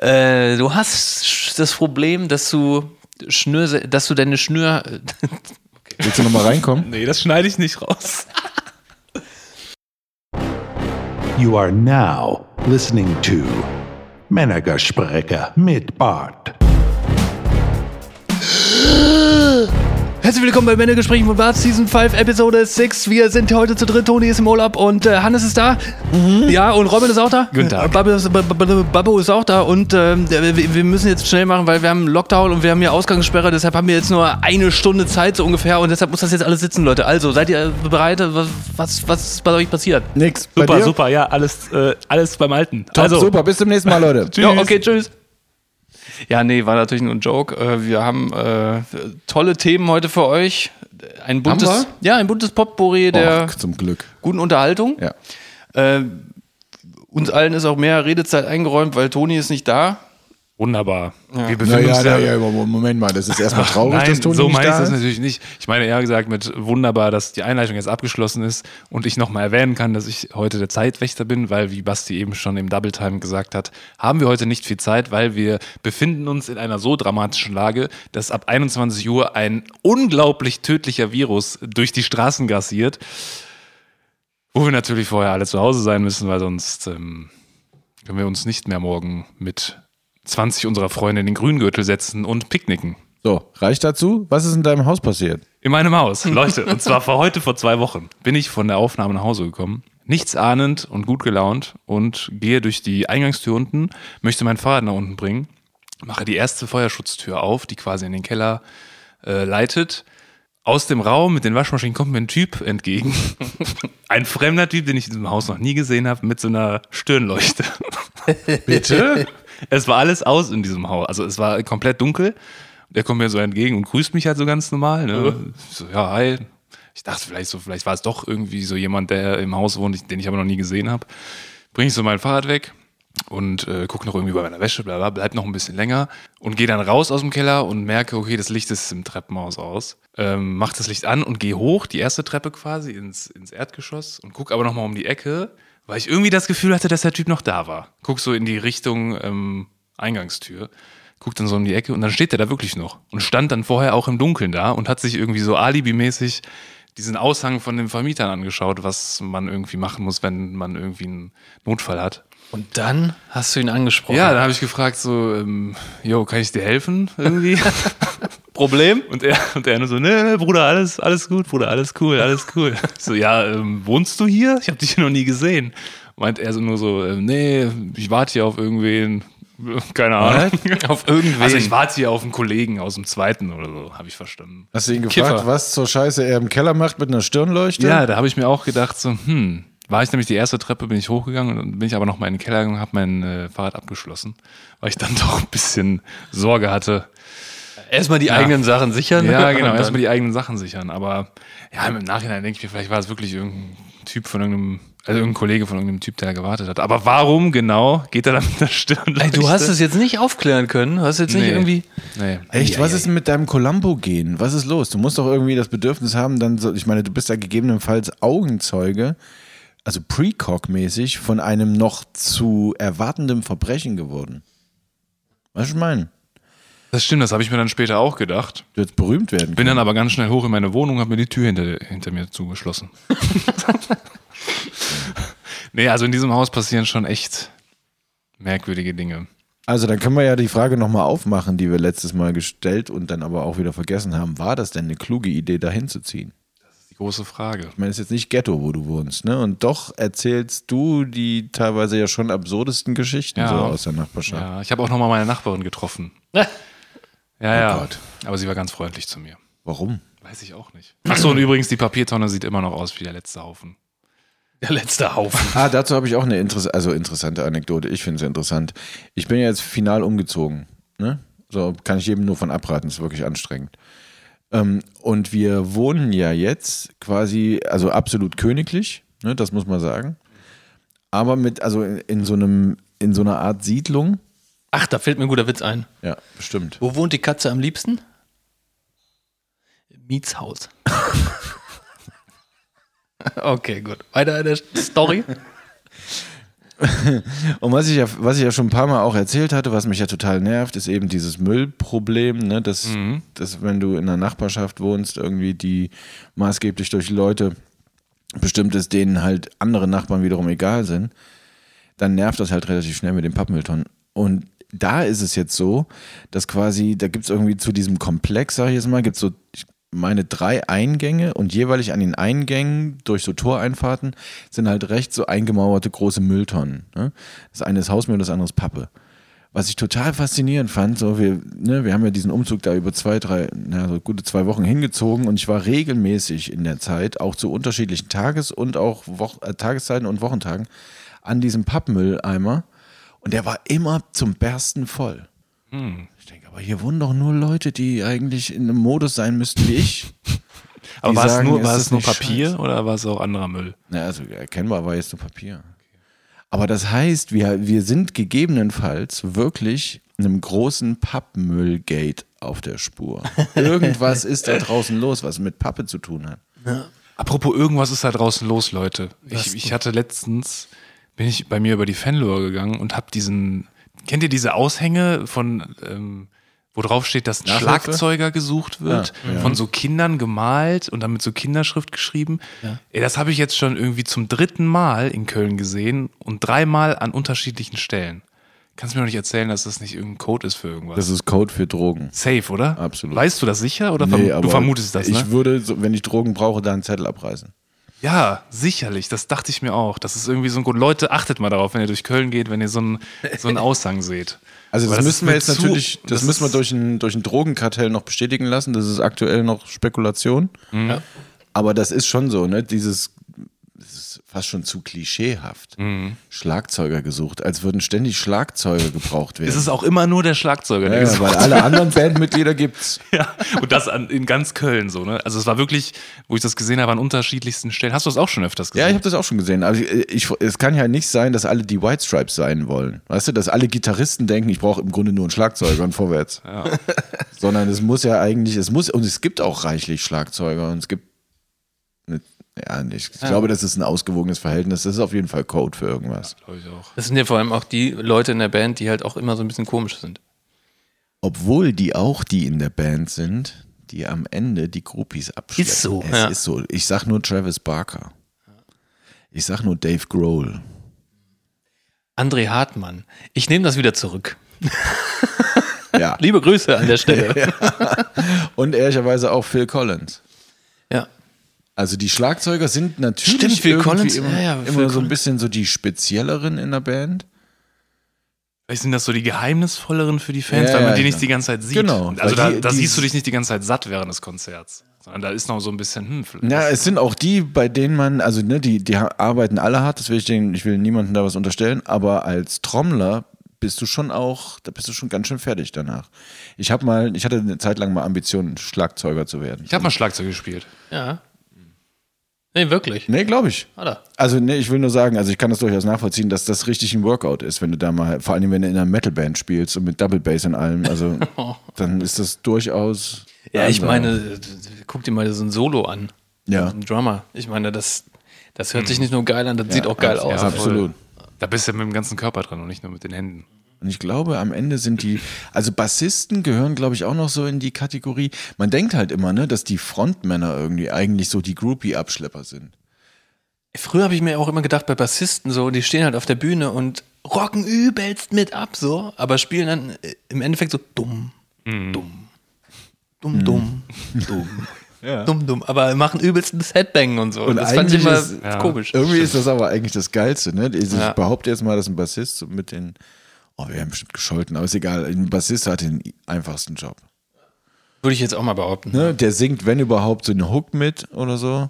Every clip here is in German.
Äh, du hast das Problem, dass du Schnür, dass du deine Schnür. Willst du nochmal reinkommen? nee, das schneide ich nicht raus. You are now listening to Männergespräche mit Bart. Herzlich willkommen bei Männergesprächen von Bart Season 5 Episode 6. Wir sind heute zu dritt. Toni ist im Urlaub und äh, Hannes ist da. Ja, und Robin ist auch da. Guten Tag. Äh, Babbo ist, Bab- Bab- Babbo ist auch da. Und äh, wir, wir müssen jetzt schnell machen, weil wir haben Lockdown und wir haben hier Ausgangssperre. Deshalb haben wir jetzt nur eine Stunde Zeit so ungefähr. Und deshalb muss das jetzt alles sitzen, Leute. Also, seid ihr bereit? Was, was, was ist bei euch passiert? Nix. Bei Super, dir? super, ja, alles, äh, alles beim Alten. Top, also, super. Bis zum nächsten Mal, Leute. Tschüss. Ja, okay, tschüss. Ja, nee, war natürlich nur ein Joke. Äh, Wir haben äh, tolle Themen heute für euch. Ein buntes, ja, ein buntes Potpourri der Och, zum Glück. guten Unterhaltung. Ja. Äh, uns allen ist auch mehr Redezeit eingeräumt, weil Toni ist nicht da. Wunderbar. Wir befinden Naja, uns ja. naja, Moment mal, das ist erstmal traurig, Nein, dass Toni so meine ich da das ist. natürlich nicht. Ich meine eher gesagt mit wunderbar, dass die Einleitung jetzt abgeschlossen ist und ich nochmal erwähnen kann, dass ich heute der Zeitwächter bin, weil, wie Basti eben schon im Double Time gesagt hat, haben wir heute nicht viel Zeit, weil wir befinden uns in einer so dramatischen Lage, dass ab 21 Uhr ein unglaublich tödlicher Virus durch die Straßen grassiert, wo wir natürlich vorher alle zu Hause sein müssen, weil sonst ähm, können wir uns nicht mehr morgen mit 20 unserer Freunde in den Grüngürtel setzen und picknicken. So, reicht dazu? Was ist in deinem Haus passiert? In meinem Haus, Leute. Und zwar vor heute vor zwei Wochen bin ich von der Aufnahme nach Hause gekommen. Nichts ahnend und gut gelaunt und gehe durch die Eingangstür unten, möchte mein Fahrrad nach unten bringen, mache die erste Feuerschutztür auf, die quasi in den Keller äh, leitet. Aus dem Raum mit den Waschmaschinen kommt mir ein Typ entgegen. Ein fremder Typ, den ich in diesem Haus noch nie gesehen habe, mit so einer Stirnleuchte. Bitte? Es war alles aus in diesem Haus. Also es war komplett dunkel. Der kommt mir so entgegen und grüßt mich halt so ganz normal. Ne? So, ja, hi. Ich dachte vielleicht so, vielleicht war es doch irgendwie so jemand, der im Haus wohnt, den ich aber noch nie gesehen habe. Bringe ich so mein Fahrrad weg und äh, gucke noch irgendwie bei meiner Wäsche, bla bla, bleib noch ein bisschen länger und gehe dann raus aus dem Keller und merke, okay, das Licht ist im Treppenhaus aus. Ähm, mach das Licht an und gehe hoch, die erste Treppe quasi ins, ins Erdgeschoss und guck aber nochmal um die Ecke, weil ich irgendwie das Gefühl hatte, dass der Typ noch da war. Guck so in die Richtung ähm, Eingangstür, guck dann so um die Ecke und dann steht der da wirklich noch und stand dann vorher auch im Dunkeln da und hat sich irgendwie so alibimäßig diesen Aushang von den Vermietern angeschaut, was man irgendwie machen muss, wenn man irgendwie einen Notfall hat. Und dann hast du ihn angesprochen. Ja, dann habe ich gefragt so, ähm, yo, kann ich dir helfen irgendwie? Problem? Und er, und er nur so, nee, nee, Bruder, alles, alles gut, Bruder, alles cool, alles cool. So, ja, ähm, wohnst du hier? Ich habe dich hier noch nie gesehen. Meint er so nur so, ähm, nee, ich warte hier auf irgendwen, keine Ahnung. Auf irgendwen. Also ich warte hier auf einen Kollegen aus dem zweiten oder so, habe ich verstanden. Hast du ihn gefragt, Kiffer. was zur Scheiße er im Keller macht mit einer Stirnleuchte? Ja, da habe ich mir auch gedacht, so, hm, war ich nämlich die erste Treppe, bin ich hochgegangen und dann bin ich aber noch mal in den Keller gegangen und habe mein äh, Fahrrad abgeschlossen, weil ich dann doch ein bisschen Sorge hatte. Erstmal die eigenen Sachen sichern. Ja, genau, dann- erstmal die eigenen Sachen sichern. Aber ja, im Nachhinein denke ich mir, vielleicht war es wirklich irgendein Typ von irgendeinem, also irgendein Kollege von irgendeinem Typ, der da gewartet hat. Aber warum genau geht er da mit der Stirn? Ey, du hast es jetzt nicht aufklären können. Du hast jetzt nicht Nee. irgendwie. Nee. Echt, was ist denn mit deinem Columbo-Gen? Was ist los? Du musst doch irgendwie das Bedürfnis haben, dann so, ich meine, du bist ja gegebenenfalls Augenzeuge, also Precog-mäßig, von einem noch zu erwartendem Verbrechen geworden. Was ich meine? Das stimmt, das habe ich mir dann später auch gedacht. Du hättest berühmt werden Bin können. dann aber ganz schnell hoch in meine Wohnung und habe mir die Tür hinter, hinter mir zugeschlossen. nee, also in diesem Haus passieren schon echt merkwürdige Dinge. Also dann können wir ja die Frage nochmal aufmachen, die wir letztes Mal gestellt und dann aber auch wieder vergessen haben. War das denn eine kluge Idee, da hinzuziehen? Große Frage. Ich meine, es ist jetzt nicht Ghetto, wo du wohnst, ne? Und doch erzählst du die teilweise ja schon absurdesten Geschichten Ja. so aus der Nachbarschaft. Ja, ich habe auch nochmal meine Nachbarin getroffen. Ja, ja. Gott. Aber sie war ganz freundlich zu mir. Warum? Weiß ich auch nicht. Achso, und übrigens, die Papiertonne sieht immer noch aus wie der letzte Haufen. Der letzte Haufen. Ah, dazu habe ich auch eine Interess also interessante Anekdote. Ich finde es interessant. Ich bin ja jetzt final umgezogen. Ne? So kann ich jedem nur von abraten. ist wirklich anstrengend. Ähm, und wir wohnen ja jetzt quasi, also absolut königlich, ne? das muss man sagen. Aber mit, also in, in so einem, in so einer Art Siedlung. Ach, da fällt mir ein guter Witz ein. Ja, bestimmt. Wo wohnt die Katze am liebsten? Im Mietshaus. okay, gut. Weiter in der Story. Und was ich, ja, was ich ja schon ein paar Mal auch erzählt hatte, was mich ja total nervt, ist eben dieses Müllproblem, ne? dass, dass wenn du in einer Nachbarschaft wohnst, irgendwie die maßgeblich durch Leute bestimmt ist, denen halt andere Nachbarn wiederum egal sind, dann nervt das halt relativ schnell mit den Pappmülltonnen. Und da ist es jetzt so, dass quasi, da gibt es irgendwie zu diesem Komplex, sag ich jetzt mal, gibt es so, ich meine, drei Eingänge und jeweilig an den Eingängen durch so Toreinfahrten sind halt recht so eingemauerte große Mülltonnen. Ne? Das eine ist Hausmüll, das andere ist Pappe. Was ich total faszinierend fand, so wir, ne, wir haben ja diesen Umzug da über zwei, drei, na, so gute zwei Wochen hingezogen und ich war regelmäßig in der Zeit, auch zu unterschiedlichen Tages- und auch Woch äh, Tageszeiten und Wochentagen, an diesem Pappmülleimer und der war immer zum Bersten voll. Ich denke, aber hier wohnen doch nur Leute, die eigentlich in einem Modus sein müssten wie ich. Aber war es sagen, nur, es war ist es nur Papier scheiße. oder war es auch anderer Müll? Na, also erkennbar war jetzt nur Papier. Aber das heißt, wir, wir sind gegebenenfalls wirklich einem großen Pappmüllgate auf der Spur. Irgendwas ist da draußen los, was mit Pappe zu tun hat. Apropos, irgendwas ist da draußen los, Leute. Ich, ich hatte letztens, bin ich bei mir über die Fanlure gegangen und habe diesen, kennt ihr diese Aushänge von, ähm, wo drauf steht, dass ein Nachhilfe? Schlagzeuger gesucht wird, Ja, ja. von so Kindern gemalt und dann mit so Kinderschrift geschrieben. Ey, das habe ich jetzt schon irgendwie zum dritten Mal in Köln gesehen und dreimal an unterschiedlichen Stellen. Kannst du mir doch nicht erzählen, dass das nicht irgendein Code ist für irgendwas? Das ist Code für Drogen. Safe, oder? Absolut. Weißt du das sicher oder verm du vermutest das, ne? Ich würde, wenn ich Drogen brauche, da einen Zettel abreißen. Ja, sicherlich. Das dachte ich mir auch. Das ist irgendwie so ein Grund. Leute, achtet mal darauf, wenn ihr durch Köln geht, wenn ihr so einen, so einen Aushang seht. Also das, ist müssen wir jetzt zu- natürlich, das, das müssen wir durch ein, durch ein Drogenkartell noch bestätigen lassen. Das ist aktuell noch Spekulation. Mhm. Aber das ist schon so, ne? Dieses das fast schon zu klischeehaft. Mhm. Schlagzeuger gesucht, als würden ständig Schlagzeuger gebraucht werden. Es ist auch immer nur der Schlagzeuger, der ja, ja, gesucht weil alle anderen Bandmitglieder gibt's. Ja, und das an, in ganz Köln so, ne? Also es war wirklich, wo ich das gesehen habe, an unterschiedlichsten Stellen. Hast du das auch schon öfters gesehen? Ja, ich habe das auch schon gesehen. Also ich, ich, es kann ja nicht sein, dass alle die White Stripes sein wollen. Weißt du, dass alle Gitarristen denken, ich brauche im Grunde nur einen Schlagzeuger und vorwärts. Sondern es muss ja eigentlich, es muss, und es gibt auch reichlich Schlagzeuger und es gibt, eine, ja, ich, ich glaube, das ist ein ausgewogenes Verhältnis. Das ist auf jeden Fall Code für irgendwas. Glaube ich auch. Das sind ja vor allem auch die Leute in der Band, die halt auch immer so ein bisschen komisch sind. Obwohl die auch die in der Band sind, die am Ende die Groupies abschleppen. Ist so, Es ja. ist so. Ich sag nur Travis Barker. Ich sag nur Dave Grohl. André Hartmann. Ich nehme das wieder zurück. Ja. Liebe Grüße an der Stelle. Und ehrlicherweise auch Phil Collins. ja. Also die Schlagzeuger sind natürlich Stimmt, Phil irgendwie Collins, immer, ja, ja, immer Phil so ein bisschen so die spezielleren in der Band. Vielleicht sind das so die geheimnisvolleren für die Fans, Ja, weil man ja, die nicht die ganze Zeit sieht. Genau, Also da, die- da die- siehst du dich nicht die ganze Zeit satt während des Konzerts. Sondern da ist noch so ein bisschen, hm, vielleicht- Ja, es sind auch die, bei denen man, also ne, die, die arbeiten alle hart, das will ich denen, ich will niemandem da was unterstellen, aber als Trommler bist du schon auch, da bist du schon ganz schön fertig danach. Ich habe mal, ich hatte eine Zeit lang mal Ambitionen, Schlagzeuger zu werden. Ich habe mal Schlagzeug gespielt. Ja. Nee, wirklich. Nee, glaube ich. Hat er. Also, nee, ich will nur sagen, also ich kann das durchaus nachvollziehen, dass das richtig ein Workout ist, wenn du da mal, vor allem wenn du in einer Metalband spielst und mit Double Bass und allem, also dann ist das durchaus. Ja, ich meine, guck dir mal so ein Solo an. Ja. Ein Drummer. Ich meine, das, das hört sich nicht nur geil an, das sieht auch geil aus. ja, absolut. Da bist du ja mit dem ganzen Körper dran und nicht nur mit den Händen. Und ich glaube, am Ende sind die, also Bassisten gehören, glaube ich, auch noch so in die Kategorie. Man denkt halt immer, ne, dass die Frontmänner irgendwie eigentlich so die Groupie-Abschlepper sind. Früher habe ich mir auch immer gedacht, bei Bassisten so, die stehen halt auf der Bühne und rocken übelst mit ab, so, aber spielen dann äh, im Endeffekt so dumm, dumm, dumm, dumm, dumm. Dumm, dumm, aber machen übelst ein Headbang und so. Und das fand ich immer ist- Ja. komisch. Irgendwie ist das aber eigentlich das Geilste, ne? Ich Ja. behaupte jetzt mal, dass ein Bassist so mit den, oh, wir haben bestimmt gescholten, aber ist egal. Ein Bassist hat den einfachsten Job. Würde ich jetzt auch mal behaupten. Ne? Der singt, wenn überhaupt, so eine Hook mit oder so.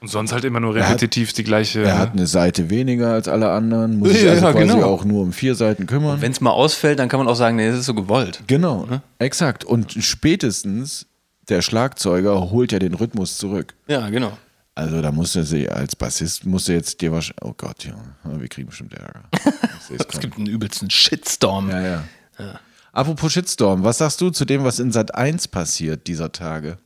Und sonst halt immer nur hat- repetitiv die gleiche. Er hat eine Seite weniger als alle anderen, muss sich Ja, also ja, quasi genau. auch nur um vier Seiten kümmern. Wenn es mal ausfällt, dann kann man auch sagen, nee, das ist so gewollt. Genau, exakt. Und spätestens der Schlagzeuger holt ja den Rhythmus zurück. Ja, genau. Also da musst du sie als Bassist musst du jetzt dir wahrscheinlich. Oh Gott, ja, wir kriegen bestimmt Ärger. Es gibt einen übelsten Shitstorm. ja, ja. Apropos Shitstorm, was sagst du zu dem, was in Sat 1 passiert dieser Tage?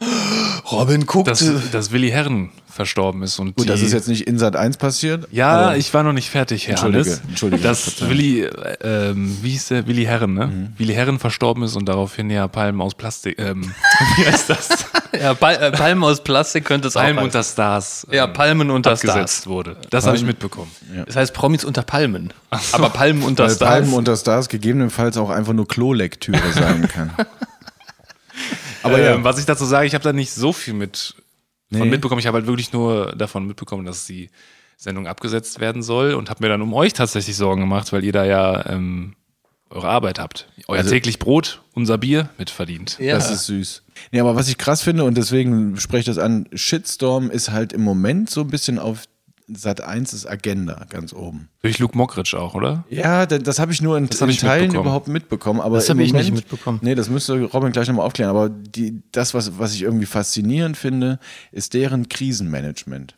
Robin guckt. dass, dass Willi Herren verstorben ist. Und Gut, die, das ist jetzt nicht in Sat 1 passiert. Ja, ich war noch nicht fertig, Herr Entschuldige, Hannes. Entschuldige, Dass. Willi, äh, ähm, wie hieß der? Willi Herren, ne? Mhm. Willi Herren verstorben ist und daraufhin ja Palmen aus Plastik, ähm, wie heißt das? ja, Pal äh, Palmen aus Plastik könnte es Palmen auch unter Stars Ja, ähm, Palmen unter abgesetzt Stars. wurde. Das habe ich mitbekommen. heißen. Das heißt Promis unter Palmen. Aber Palmen unter Weil Stars. Palmen unter Stars gegebenenfalls auch einfach nur Klolektüre sein kann. Aber ähm, was ich dazu sage, ich habe da nicht so viel mit von Nee. mitbekommen. Ich habe halt wirklich nur davon mitbekommen, dass die Sendung abgesetzt werden soll und habe mir dann um euch tatsächlich Sorgen gemacht, weil ihr da ja ähm, eure Arbeit habt. Euer Also- täglich Brot, unser Bier mitverdient. ja. Das ist süß. Nee, aber was ich krass finde und deswegen spreche ich das an, Shitstorm ist halt im Moment so ein bisschen auf Sat 1 Agenda ganz oben. Durch Luke Mockridge auch, oder? Ja, da- das habe ich nur in, in ich Teilen überhaupt mitbekommen. Aber Das im hab ich nicht mitbekommen. Nee, das müsste Robin gleich nochmal aufklären. Aber die, das, was, was ich irgendwie faszinierend finde, ist deren Krisenmanagement.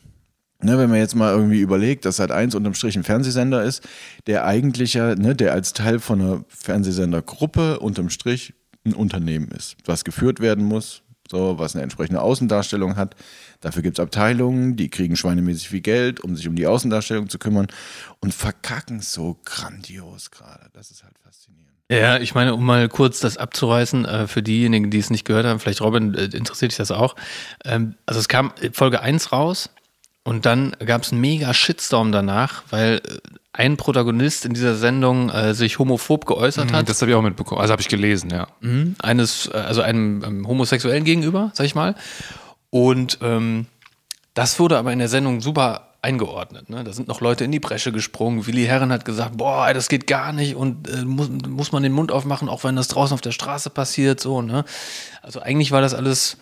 Ne, wenn man jetzt mal irgendwie überlegt, dass Sat 1 unterm Strich ein Fernsehsender ist, der eigentlich ja, ne, der als Teil von einer Fernsehsendergruppe unterm Strich ein Unternehmen ist, was geführt werden muss, so, was eine entsprechende Außendarstellung hat. Dafür gibt es Abteilungen, die kriegen schweinemäßig viel Geld, um sich um die Außendarstellung zu kümmern und verkacken so grandios gerade. Das ist halt faszinierend. Ja, ich meine, um mal kurz das abzureißen, äh, für diejenigen, die es nicht gehört haben, vielleicht Robin, äh, interessiert dich das auch. Ähm, also es kam Folge 1 raus und dann gab es einen mega Shitstorm danach, weil äh, ein Protagonist in dieser Sendung äh, sich homophob geäußert hat. Das habe ich auch mitbekommen. Also habe ich gelesen, ja. Mhm. eines, äh, also einem, ähm, Homosexuellen gegenüber, sag ich mal. Und ähm, das wurde aber in der Sendung super eingeordnet. Ne? Da sind noch Leute in die Bresche gesprungen. Willi Herren hat gesagt, boah, das geht gar nicht und äh, muss, muss man den Mund aufmachen, auch wenn das draußen auf der Straße passiert. So, ne? Also eigentlich war das alles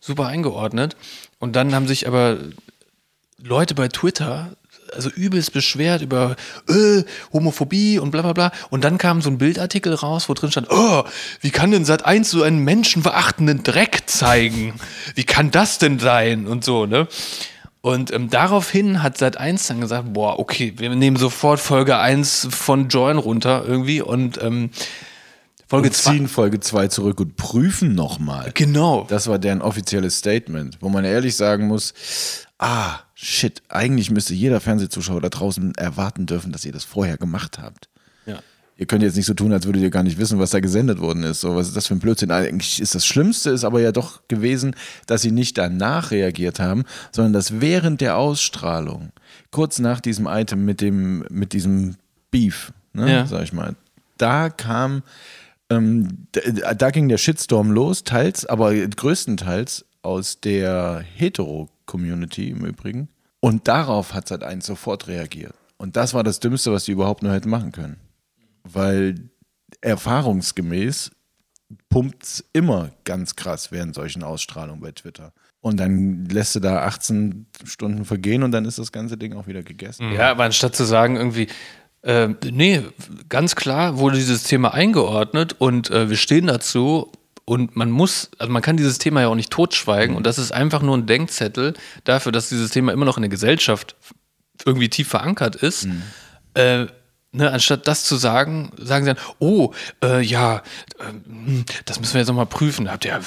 super eingeordnet. Und dann haben sich aber Leute bei Twitter also übelst beschwert über äh, Homophobie und bla bla bla. Und dann kam so ein Bildartikel raus, wo drin stand, oh, wie kann denn Sat 1 so einen menschenverachtenden Dreck zeigen? Wie kann das denn sein? Und so, ne? Und ähm, daraufhin hat Sat 1 dann gesagt, boah, okay, wir nehmen sofort Folge 1 von Join runter irgendwie und ähm, Folge Und 2. ziehen Folge 2 zurück und prüfen nochmal. Genau. Das war deren offizielles Statement, wo man ehrlich sagen muss, ah, shit, eigentlich müsste jeder Fernsehzuschauer da draußen erwarten dürfen, dass ihr das vorher gemacht habt. Ja. Ihr könnt jetzt nicht so tun, als würdet ihr gar nicht wissen, was da gesendet worden ist. So, was ist das für ein Blödsinn? Eigentlich ist das Schlimmste ist aber ja doch gewesen, dass sie nicht danach reagiert haben, sondern dass während der Ausstrahlung, kurz nach diesem Item mit dem, mit diesem Beef, ne, Ja. sag ich mal, da kam, ähm, da, da ging der Shitstorm los, teils, aber größtenteils aus der Hetero-Community im Übrigen. Und darauf hat Sat1 sofort reagiert. Und das war das Dümmste, was sie überhaupt nur hätten machen können. Weil erfahrungsgemäß pumpt es immer ganz krass während solchen Ausstrahlungen bei Twitter. Und dann lässt du da 18 Stunden vergehen und dann ist das ganze Ding auch wieder gegessen. Ja, aber anstatt zu sagen, irgendwie, äh, nee, ganz klar wurde dieses Thema eingeordnet und äh, wir stehen dazu und man muss, also man kann dieses Thema ja auch nicht totschweigen und das ist einfach nur ein Denkzettel dafür, dass dieses Thema immer noch in der Gesellschaft irgendwie tief verankert ist. Äh, Ne, anstatt das zu sagen, sagen sie dann, oh, äh, ja, ähm, das müssen wir jetzt nochmal prüfen. Da, habt ihr,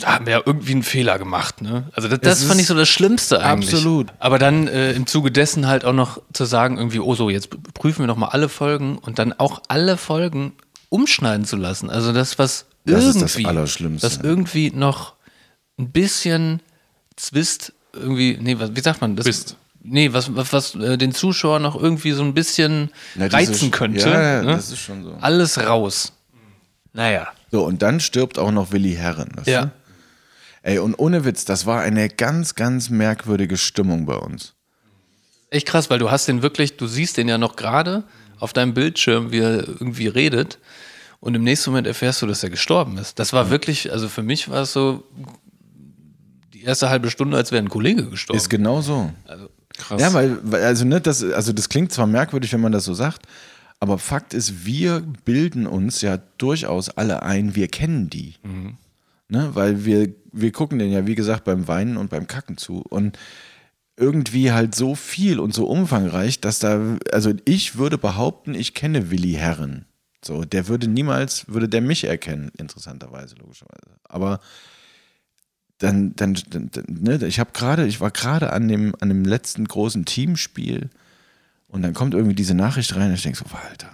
da haben wir ja irgendwie einen Fehler gemacht. Ne? Also das, das Es fand ich so das Schlimmste eigentlich. absolut. Aber dann äh, im Zuge dessen halt auch noch zu sagen, irgendwie, oh so, jetzt prüfen wir nochmal alle Folgen und dann auch alle Folgen umschneiden zu lassen. Also das, was Das ist irgendwie, das Allerschlimmste. was irgendwie noch ein bisschen Zwist irgendwie, nee, was, wie sagt man das? Zwist. Nee, was, was, was äh, den Zuschauer noch irgendwie so ein bisschen Na, reizen Sch- könnte. Ja, ja, ne? das ist schon so. Alles raus. Naja. So, und dann stirbt auch noch Willi Herren. weißt Ja. du? Ey, und ohne Witz, das war eine ganz, ganz merkwürdige Stimmung bei uns. Echt krass, weil du hast den wirklich, du siehst den ja noch gerade auf deinem Bildschirm, wie er irgendwie redet. Und im nächsten Moment erfährst du, dass er gestorben ist. Das war wirklich, also für mich war es so die erste halbe Stunde, als wäre ein Kollege gestorben. Ist genau so. Krass. Ja, weil, also, ne, das, also das klingt zwar merkwürdig, wenn man das so sagt, aber Fakt ist, wir bilden uns ja durchaus alle ein, wir kennen die. Ne, weil wir, wir gucken den ja, wie gesagt, beim Weinen und beim Kacken zu. Und irgendwie halt so viel und so umfangreich, dass da, also ich würde behaupten, ich kenne Willi Herren. So, der würde niemals, würde der mich erkennen, interessanterweise, logischerweise. Aber dann, dann, dann, ne, ich habe gerade, ich war gerade an dem, an dem letzten großen Teamspiel und dann kommt irgendwie diese Nachricht rein und ich denke so, Alter,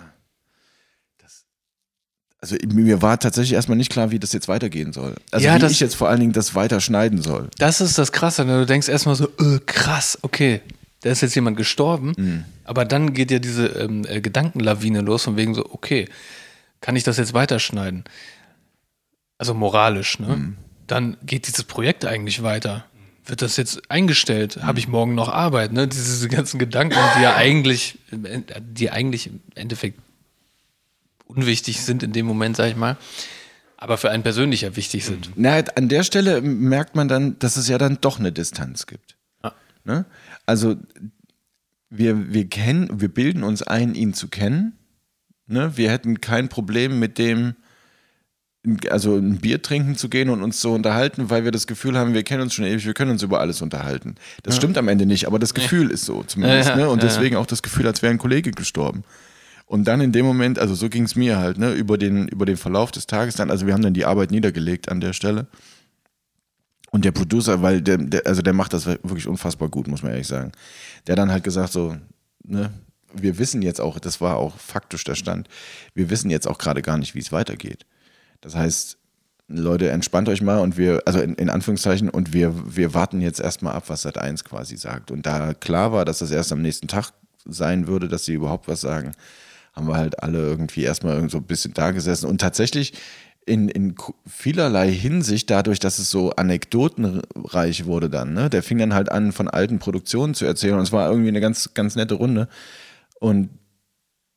also mir war tatsächlich erstmal nicht klar, wie das jetzt weitergehen soll. Also Ja, wie ich jetzt vor allen Dingen das weiter schneiden soll. Das ist das Krasse. Ne? Du denkst erstmal so, äh, krass, okay, da ist jetzt jemand gestorben. Mhm. Aber dann geht ja diese ähm, äh, Gedankenlawine los, von wegen so, okay, kann ich das jetzt weiterschneiden? Also moralisch, ne? Mhm. Dann geht dieses Projekt eigentlich weiter. Wird das jetzt eingestellt? Mhm. Habe ich morgen noch Arbeit? Ne? Diese, ganzen Gedanken, die ja eigentlich, die eigentlich im Endeffekt unwichtig sind in dem Moment, sag ich mal, aber für einen persönlich ja wichtig sind. Na, an der Stelle merkt man dann, dass es ja dann doch eine Distanz gibt. Ja. Ne? Also wir, wir kennen, wir bilden uns ein, ihn zu kennen. Ne? Wir hätten kein Problem mit dem, also ein Bier trinken zu gehen und uns zu unterhalten, weil wir das Gefühl haben, wir kennen uns schon ewig, wir können uns über alles unterhalten. Das stimmt am Ende nicht, aber das Gefühl ist so zumindest. Ja, ja, ne? Und ja, deswegen auch das Gefühl, als wäre ein Kollege gestorben. Und dann in dem Moment, also so ging es mir halt, ne, über den, über den Verlauf des Tages dann, also wir haben dann die Arbeit niedergelegt an der Stelle. Und der Producer, weil der, der, also der macht das wirklich unfassbar gut, muss man ehrlich sagen. Der dann halt gesagt, so, ne, wir wissen jetzt auch, das war auch faktisch der Stand, wir wissen jetzt auch gerade gar nicht, wie es weitergeht. Das heißt, Leute, entspannt euch mal und wir, also in, in Anführungszeichen, und wir, wir warten jetzt erstmal ab, was Sat 1 quasi sagt. Und da klar war, dass das erst am nächsten Tag sein würde, dass sie überhaupt was sagen, haben wir halt alle irgendwie erstmal so ein bisschen da gesessen. Und tatsächlich in, in vielerlei Hinsicht, dadurch, dass es so anekdotenreich wurde dann, ne? Der fing dann halt an, von alten Produktionen zu erzählen. Und es war irgendwie eine ganz, ganz nette Runde. Und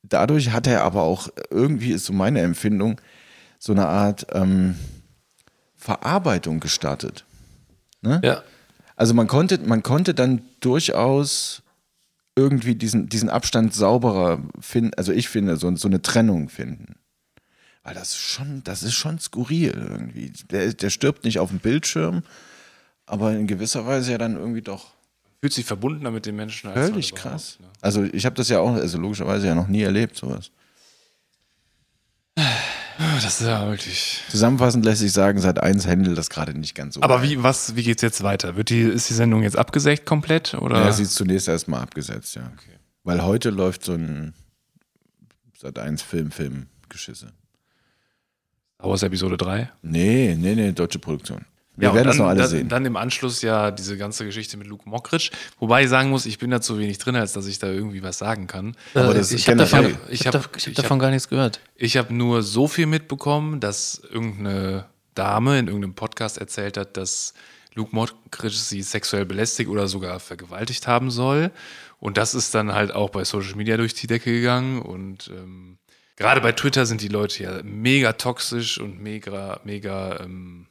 dadurch hat er aber auch, irgendwie ist so meine Empfindung, so eine Art ähm, Verarbeitung gestartet. Ja. Also man konnte, man konnte dann durchaus irgendwie diesen, diesen Abstand sauberer finden, also ich finde, so, so eine Trennung finden. Weil das ist schon, das ist schon skurril irgendwie. Der, der stirbt nicht auf dem Bildschirm, aber in gewisser Weise ja dann irgendwie doch Fühlt sich verbundener mit den Menschen als völlig man krass. ne? Also ich habe das ja auch, also logischerweise ja noch nie erlebt, sowas. Das ist ja wirklich. Zusammenfassend lässt sich sagen, seit eins handelt das gerade nicht ganz so. Aber wie, was, wie geht's jetzt weiter? Wird die, ist die Sendung jetzt abgesägt komplett? Oder? Ja, sie ist zunächst erstmal abgesetzt, ja. Weil heute läuft so ein seit eins Film, Film, Geschisse. Wars Episode 3? Nee, nee, nee, deutsche Produktion. Wir Ja, werden das dann, noch alle dann, sehen. Dann im Anschluss ja diese ganze Geschichte mit Luke Mockridge. Wobei ich sagen muss, ich bin da zu wenig drin, als dass ich da irgendwie was sagen kann. Aber das ich habe davon, Ich ich hab, hab- ich hab davon gar nichts gehört. Ich habe nur so viel mitbekommen, dass irgendeine Dame in irgendeinem Podcast erzählt hat, dass Luke Mockridge sie sexuell belästigt oder sogar vergewaltigt haben soll. Und das ist dann halt auch bei Social Media durch die Decke gegangen. Und ähm, gerade bei Twitter sind die Leute ja mega toxisch und mega, mega, ähm,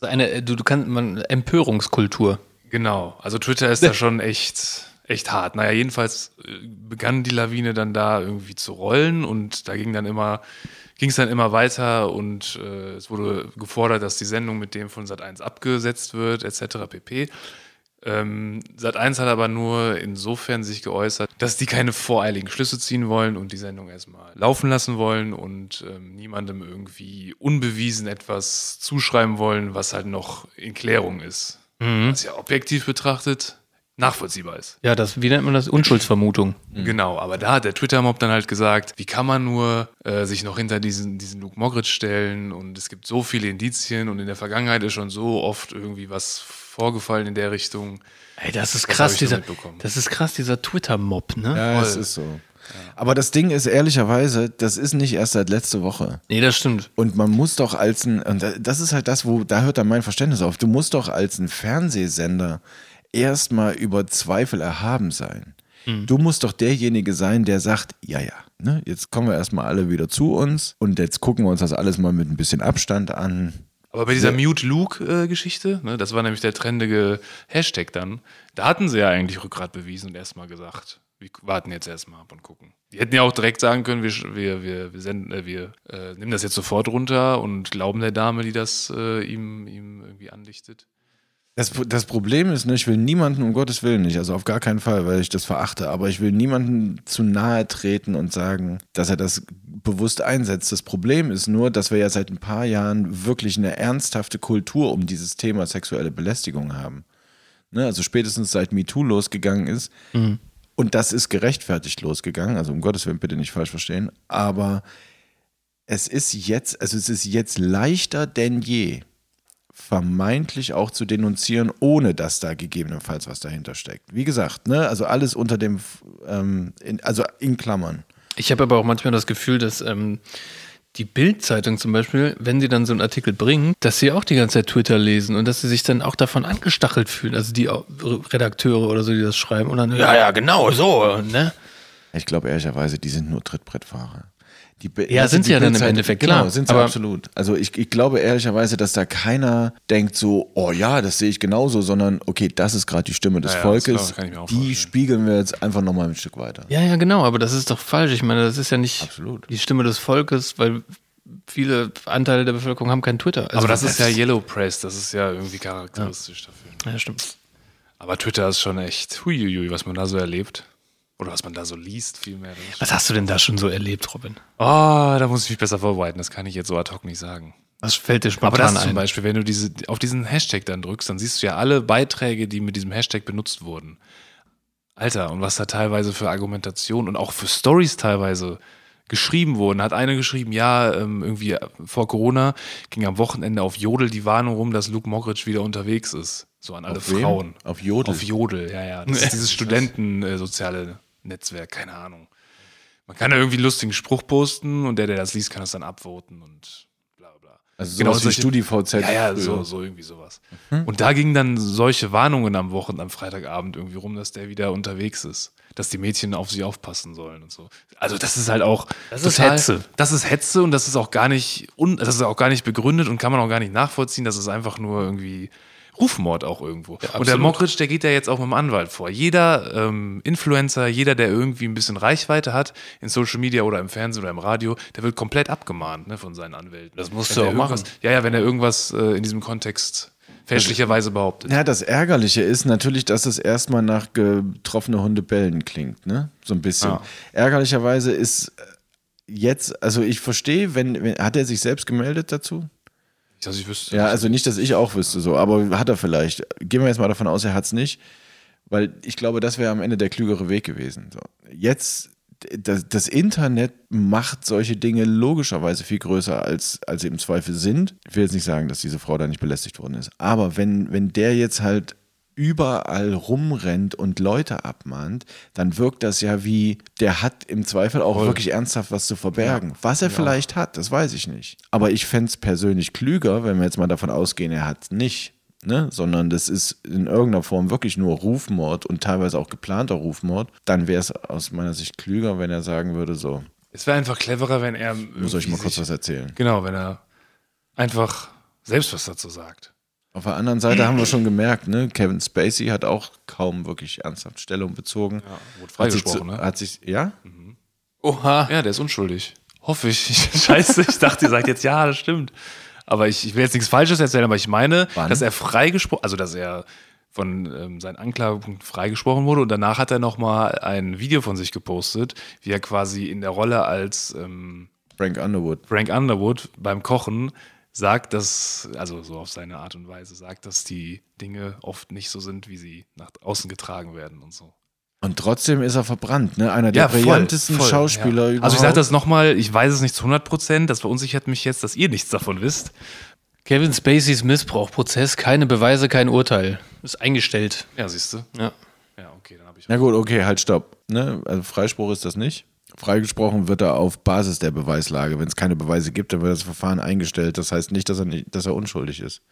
Eine, du, du kannst man Empörungskultur. genau. Also Twitter ist da schon echt, echt hart. Naja, jedenfalls äh, begann die Lawine dann da irgendwie zu rollen und da ging dann immer, ging es dann immer weiter und äh, es wurde gefordert, dass die Sendung mit dem von Sat1 abgesetzt wird, etc. pp. Ähm, Sat1 hat aber nur insofern sich geäußert, dass die keine voreiligen Schlüsse ziehen wollen und die Sendung erstmal laufen lassen wollen und ähm, niemandem irgendwie unbewiesen etwas zuschreiben wollen, was halt noch in Klärung ist. Was ja objektiv betrachtet nachvollziehbar ist. Ja, das, wie nennt man das? Unschuldsvermutung. Genau, aber da hat der Twitter-Mob dann halt gesagt, wie kann man nur äh, sich noch hinter diesen, diesen Luke Mockridge stellen und es gibt so viele Indizien und in der Vergangenheit ist schon so oft irgendwie was vorgefallen in der Richtung. Ey, das ist Das krass, dieser, das ist krass, dieser Twitter-Mob, ne? ja, es voll. ist so. Aber das Ding ist ehrlicherweise, das ist nicht erst seit letzte Woche. Nee, das stimmt. Und man muss doch als ein, und das ist halt das, wo, da hört dann mein Verständnis auf. Du musst doch als ein Fernsehsender erstmal über Zweifel erhaben sein. Du musst doch derjenige sein, der sagt, ja, ja, ne, jetzt kommen wir erstmal alle wieder zu uns und jetzt gucken wir uns das alles mal mit ein bisschen Abstand an. Aber bei dieser Mute-Luke-Geschichte, ne, das war nämlich der trendige Hashtag dann, da hatten sie ja eigentlich Rückgrat bewiesen und erstmal gesagt, wir warten jetzt erstmal ab und gucken. Die hätten ja auch direkt sagen können, wir, wir, wir, wir, senden, äh, wir äh, nehmen das jetzt sofort runter und glauben der Dame, die das äh, ihm, ihm irgendwie andichtet. Das, das Problem ist, ne, ich will niemanden, um Gottes Willen nicht, also auf gar keinen Fall, weil ich das verachte, aber ich will niemanden zu nahe treten und sagen, dass er das bewusst einsetzt. Das Problem ist nur, dass wir ja seit ein paar Jahren wirklich eine ernsthafte Kultur um dieses Thema sexuelle Belästigung haben. Ne, also spätestens seit MeToo losgegangen ist, und das ist gerechtfertigt losgegangen, also um Gottes Willen bitte nicht falsch verstehen, aber es ist jetzt, also es ist jetzt leichter denn je, vermeintlich auch zu denunzieren, ohne dass da gegebenenfalls was dahinter steckt. Wie gesagt, ne, also alles unter dem, ähm, in, also in Klammern. Ich habe aber auch manchmal das Gefühl, dass ähm, die Bild-Zeitung zum Beispiel, wenn sie dann so einen Artikel bringen, dass sie auch die ganze Zeit Twitter lesen und dass sie sich dann auch davon angestachelt fühlen. Also die Redakteure oder so, die das schreiben und dann, ja, ja, genau, so, ne? Ich glaube ehrlicherweise, die sind nur Trittbrettfahrer. Die Be- Ja, sind sie ja dann im Endeffekt, genau, klar. sind sie Aber- absolut. Also ich, ich glaube ehrlicherweise, dass da keiner denkt so, oh ja, das sehe ich genauso, sondern okay, das ist gerade die Stimme des Ja, ja, Volkes, auch die vorstellen. spiegeln wir jetzt einfach nochmal ein Stück weiter. Ja, ja, genau, aber das ist doch falsch. Ich meine, das ist ja nicht Absolut. die Stimme des Volkes, weil viele Anteile der Bevölkerung haben kein Twitter. Also Aber das ist ja Yellow Press, das ist ja irgendwie charakteristisch dafür. Ja, stimmt. Aber Twitter ist schon echt, huiuiui, was man da so erlebt. Oder was man da so liest, vielmehr. Das Was hast du denn da schon so erlebt, Robin? Oh, da muss ich mich besser vorbereiten, das kann ich jetzt so ad hoc nicht sagen. Was fällt dir Aber spontan das zum ein? Beispiel, wenn du diese, auf diesen Hashtag dann drückst, dann siehst du ja alle Beiträge, die mit diesem Hashtag benutzt wurden. Alter, und was da teilweise für Argumentation und auch für Stories teilweise geschrieben wurden. Hat eine geschrieben, ja, ähm, irgendwie vor Corona ging am Wochenende auf Jodel die Warnung rum, dass Luke Mockridge wieder unterwegs ist. So an alle Auf wem? Frauen. Auf Jodel? Auf Jodel, ja, ja. Das ist dieses Studentensoziale Netzwerk, keine Ahnung. Man kann da irgendwie einen lustigen Spruch posten und der, der das liest, kann das dann abvoten und bla bla. Also Genau, solche- StudiVZ. Ja, ja, so, so irgendwie sowas. Und da gingen dann solche Warnungen am Wochen, am Freitagabend irgendwie rum, dass der wieder unterwegs ist. Dass die Mädchen auf sie aufpassen sollen und so. Also das ist halt auch. Das ist Hetze. Das ist Hetze und das ist auch gar nicht, un, das ist auch gar nicht begründet und kann man auch gar nicht nachvollziehen. Das ist einfach nur irgendwie Rufmord auch irgendwo. und der. Mockridge, der geht ja jetzt auch mit dem Anwalt vor. Jeder ähm, Influencer, jeder, der irgendwie ein bisschen Reichweite hat in Social Media oder im Fernsehen oder im Radio, der wird komplett abgemahnt ne, von seinen Anwälten. Das musst Wenn du auch machen. Ja, ja, wenn er irgendwas äh, in diesem Kontext fälschlicherweise behauptet. Ja, das Ärgerliche ist natürlich, dass es erstmal nach getroffene Hunde bellen klingt, ne? So ein bisschen. Ja. Ärgerlicherweise ist äh, jetzt, also ich verstehe, wenn, wenn, hat er sich selbst gemeldet dazu? Also ich wüsste. Ja, also nicht, dass ich auch wüsste so, aber hat er vielleicht. Gehen wir jetzt mal davon aus, er hat es nicht, weil ich glaube, das wäre am Ende der klügere Weg gewesen. So. Jetzt, das, das Internet macht solche Dinge logischerweise viel größer, als, als sie im Zweifel sind. Ich will jetzt nicht sagen, dass diese Frau da nicht belästigt worden ist, aber wenn, wenn der jetzt halt überall rumrennt und Leute abmahnt, dann wirkt das ja wie, der hat im Zweifel auch wirklich ernsthaft was zu verbergen. Was er vielleicht hat, das weiß ich nicht. Aber ich fände es persönlich klüger, wenn wir jetzt mal davon ausgehen, er hat es nicht. Ne? Sondern das ist in irgendeiner Form wirklich nur Rufmord und teilweise auch geplanter Rufmord, dann wäre es aus meiner Sicht klüger, wenn er sagen würde, so, Es wäre einfach cleverer, wenn er. ich muss euch mal kurz was erzählen. Genau, wenn er einfach selbst was dazu sagt. Auf der anderen Seite haben wir schon gemerkt, ne? Kevin Spacey hat auch kaum wirklich ernsthaft Stellung bezogen. Ja, wurde hat sich, freigesprochen, ne? hat sich, ja? Oha. Ja, der ist unschuldig. Hoffe ich. Scheiße, ich dachte, ihr sagt jetzt, ja, das stimmt. Aber ich, ich will jetzt nichts Falsches erzählen, aber ich meine, Wann? dass er freigesprochen, also dass er von ähm, seinen Anklagepunkten freigesprochen wurde und danach hat er nochmal ein Video von sich gepostet, wie er quasi in der Rolle als ähm, Frank Underwood. Frank Underwood beim Kochen sagt, dass, also so auf seine Art und Weise sagt, dass die Dinge oft nicht so sind, wie sie nach außen getragen werden und so. Und trotzdem ist er verbrannt, ne? Einer der brillantesten voll, Schauspieler ja. überhaupt. Also ich sage das nochmal, ich weiß es nicht zu 100 Prozent, das verunsichert mich jetzt, dass ihr nichts davon wisst. Kevin Spaceys Missbrauchprozess, keine Beweise, kein Urteil. Ist eingestellt. Ja, siehst du? Ja. Ja, okay, dann habe ich. Na gut, okay, halt, stopp. Ne? Also Freispruch ist das nicht. Freigesprochen wird er auf Basis der Beweislage. Wenn es keine Beweise gibt, dann wird das Verfahren eingestellt. Das heißt nicht, dass er, nicht, dass er unschuldig ist.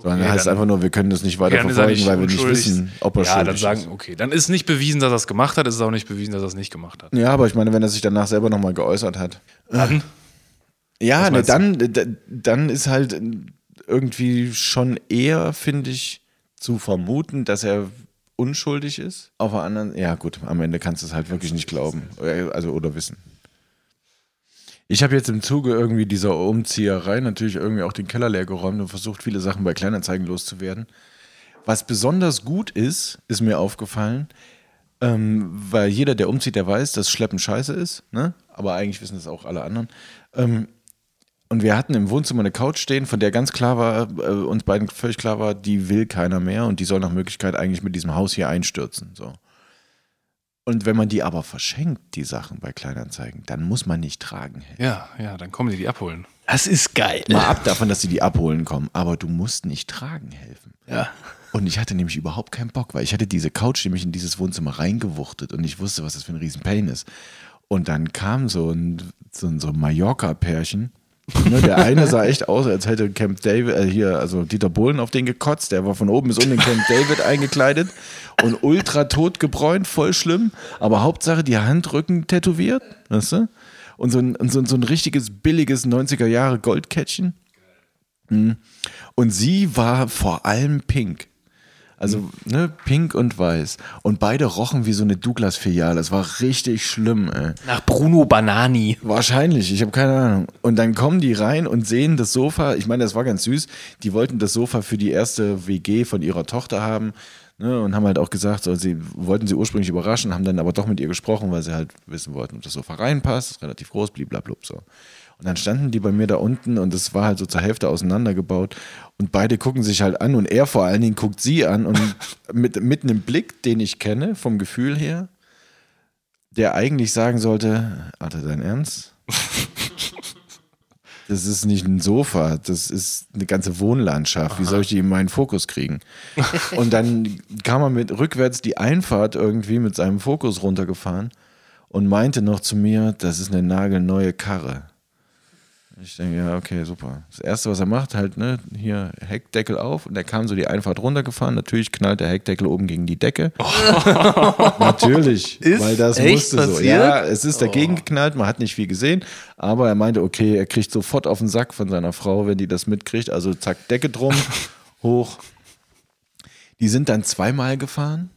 Sondern Okay, heißt einfach nur, wir können das nicht weiter er verfolgen, weil wir nicht wissen, ob er ja, schuldig dann sagen, ist. okay, dann ist nicht bewiesen, dass er es gemacht hat, ist es auch nicht bewiesen, dass er es nicht gemacht hat. Ja, aber ich meine, wenn er sich danach selber nochmal geäußert hat. Dann, Ja, ne, dann, dann ist halt irgendwie schon eher, finde ich, zu vermuten, dass er unschuldig ist. Auf der anderen, ja gut, am Ende kannst du es halt wirklich nicht glauben. Also oder wissen. Ich habe jetzt im Zuge irgendwie dieser Umzieherei natürlich irgendwie auch den Keller leer geräumt und versucht, viele Sachen bei Kleinanzeigen loszuwerden. Was besonders gut ist, ist mir aufgefallen, ähm, weil jeder, der umzieht, der weiß, dass Schleppen scheiße ist, ne? aber eigentlich wissen das auch alle anderen. Ähm, und wir hatten im Wohnzimmer eine Couch stehen, von der ganz klar war, äh, uns beiden völlig klar war, die will keiner mehr und die soll nach Möglichkeit eigentlich mit diesem Haus hier einstürzen. So. Und wenn man die aber verschenkt, die Sachen bei Kleinanzeigen, dann muss man nicht tragen helfen. Ja, ja, dann kommen die die abholen. Das ist geil. Mal ab davon, dass sie die abholen kommen, aber du musst nicht tragen helfen. Ja. Und ich hatte nämlich überhaupt keinen Bock, weil ich hatte diese Couch nämlich in dieses Wohnzimmer reingewuchtet und ich wusste, was das für ein Riesenpain ist. Und dann kam so ein, so ein, so ein Mallorca-Pärchen. Ne, der eine sah echt aus, als hätte Camp David, äh, hier, also Dieter Bohlen auf den gekotzt. Der war von oben bis unten in Camp David eingekleidet und ultra tot gebräunt, voll schlimm. Aber Hauptsache die Handrücken tätowiert, weißt du? Und so ein, so, ein- so ein richtiges billiges 90er Jahre Goldkettchen. Mhm. Und sie war vor allem pink. Also, ne, pink und weiß. Und beide rochen wie so eine Douglas-Filiale. Das war richtig schlimm, ey. Nach Bruno Banani. Wahrscheinlich, ich habe keine Ahnung. Und dann kommen die rein und sehen das Sofa. Ich meine, das war ganz süß. Die wollten das Sofa für die erste WG von ihrer Tochter haben. Ne, und haben halt auch gesagt, so, sie wollten sie ursprünglich überraschen, haben dann aber doch mit ihr gesprochen, weil sie halt wissen wollten, ob das Sofa reinpasst. ist relativ groß, bliblablub so. Und dann standen die bei mir da unten und es war halt so zur Hälfte auseinandergebaut. Und beide gucken sich halt an und er vor allen Dingen guckt sie an und mit, mit einem Blick, den ich kenne, vom Gefühl her, der eigentlich sagen sollte, Alter, dein Ernst? Das ist nicht ein Sofa, das ist eine ganze Wohnlandschaft. Wie soll ich die in meinen Fokus kriegen? Und dann kam er mit rückwärts die Einfahrt irgendwie mit seinem Fokus runtergefahren und meinte noch zu mir, das ist eine nagelneue Karre. Ich denke, ja, okay, super. Das erste, was er macht, halt, ne, hier Heckdeckel auf und er kam so die Einfahrt runtergefahren. Natürlich knallt der Heckdeckel oben gegen die Decke. Natürlich, Ist weil das echt musste so. passiert? Ja, es ist dagegen geknallt, man hat nicht viel gesehen, aber er meinte, okay, er kriegt sofort auf den Sack von seiner Frau, wenn die das mitkriegt. Also zack, Decke drum, hoch. Die sind dann zweimal gefahren,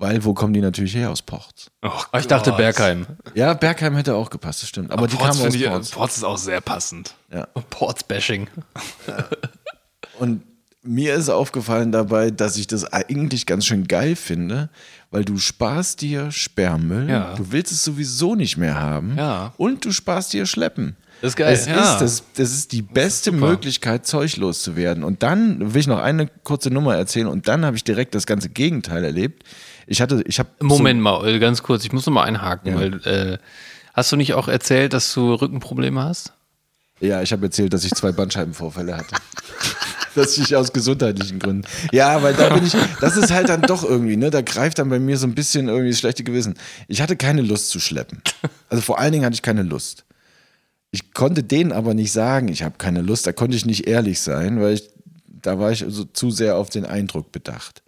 weil wo kommen die natürlich her? Aus Ports. Oh, Ich dachte Bergheim. Ja, Bergheim hätte auch gepasst, das stimmt. Aber die Ports, kamen aus finde ich, Ports. Ports ist auch sehr passend. Ja. Ports-Bashing. Und mir ist aufgefallen dabei, dass ich das eigentlich ganz schön geil finde, weil du sparst dir Sperrmüll, Ja. du willst es sowieso nicht mehr haben Ja. und du sparst dir Schleppen. Das ist geil. Es Ja. ist, das, das ist die beste super. Möglichkeit, Zeug loszuwerden. Und dann will ich noch eine kurze Nummer erzählen und dann habe ich direkt das ganze Gegenteil erlebt. Ich hatte, ich habe Moment mal, äh, ganz kurz, ich muss noch mal einhaken, Ja. weil äh, hast du nicht auch erzählt, dass du Rückenprobleme hast? So, ja, ich habe erzählt, dass ich zwei Bandscheibenvorfälle hatte. dass ich aus gesundheitlichen Gründen. Ja, weil da bin ich, das ist halt dann doch irgendwie, ne, da greift dann bei mir so ein bisschen irgendwie das schlechte Gewissen. Ich hatte keine Lust zu schleppen. Also vor allen Dingen hatte ich keine Lust. Ich konnte denen aber nicht sagen, ich habe keine Lust, da konnte ich nicht ehrlich sein, weil ich, da war ich also zu sehr auf den Eindruck bedacht.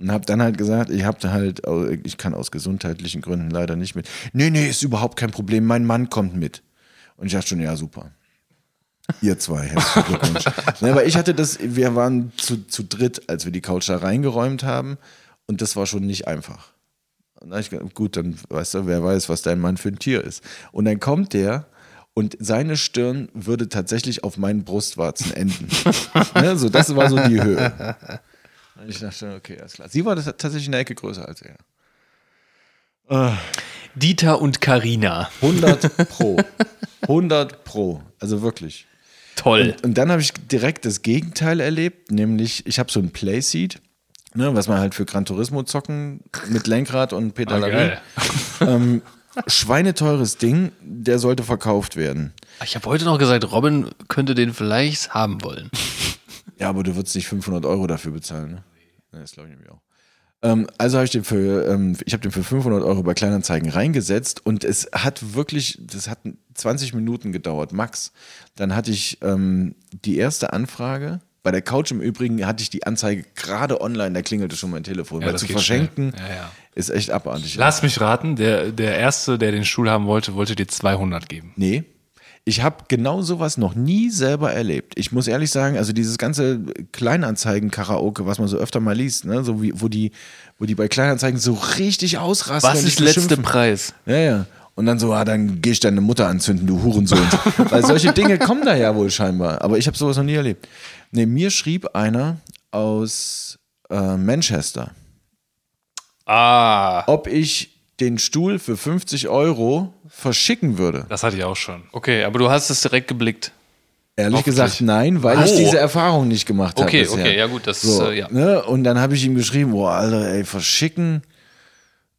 Und habe dann halt gesagt, ich habe halt, ich kann aus gesundheitlichen Gründen leider nicht mit. Nee, nee, ist überhaupt kein Problem, mein Mann kommt mit. Und ich dachte schon, ja, super. Ihr zwei, herzlichen Glückwunsch. ne, aber ich hatte das, wir waren zu, zu dritt, als wir die Couch da reingeräumt haben. Und das war schon nicht einfach. Und dann ich gedacht, gut, dann weißt du, wer weiß, was dein Mann für ein Tier ist. Und dann kommt der und seine Stirn würde tatsächlich auf meinen Brustwarzen enden. ne, so, das war so die Höhe. Und ich dachte okay, alles klar. Sie war das tatsächlich eine Ecke größer als er. Dieter und Karina. 100 pro. 100 pro. Also wirklich. Toll. Und dann habe ich direkt das Gegenteil erlebt, nämlich ich habe so ein Playseat, ne, was man halt für Gran Turismo zocken mit Lenkrad und Pedalerie. geil. ähm, schweineteures Ding, der sollte verkauft werden. Ich habe heute noch gesagt, Robin könnte den vielleicht haben wollen. Ja, aber du würdest nicht 500 Euro dafür bezahlen, ne? Das glaube ich nämlich auch. Ähm, also habe ich den für, ähm, ich habe den für 500 Euro bei Kleinanzeigen reingesetzt und es hat wirklich, das hat 20 Minuten gedauert, max. Dann hatte ich ähm, die erste Anfrage. Bei der Couch im Übrigen hatte ich die Anzeige gerade online, da klingelte schon mein Telefon. Ja, weil das zu verschenken. Ja, ja. ist echt abartig. Lass mich raten, der, der Erste, der den Stuhl haben wollte, wollte dir 200 geben. Nee. Ich habe genau sowas noch nie selber erlebt. Ich muss ehrlich sagen, also dieses ganze Kleinanzeigen-Karaoke, was man so öfter mal liest, ne, so wie, wo die, wo die bei Kleinanzeigen so richtig ausrasten. Was ist dich letzte beschimpfen. Preis? Ja, ja. Und dann so, ah, dann geh ich deine Mutter anzünden, du Hurensohn. Weil solche Dinge kommen da ja wohl scheinbar. Aber ich habe sowas noch nie erlebt. Nee, mir schrieb einer aus, äh, Manchester, Ah, ob ich den Stuhl für 50 Euro verschicken würde. Das hatte ich auch schon. okay, aber du hast es direkt geblickt. Ehrlich gesagt, nein, weil Oh. ich diese Erfahrung nicht gemacht habe. Okay, bisher. okay, ja gut, das So, äh, ja. ne? Und dann habe ich ihm geschrieben, boah, Alter, ey, verschicken.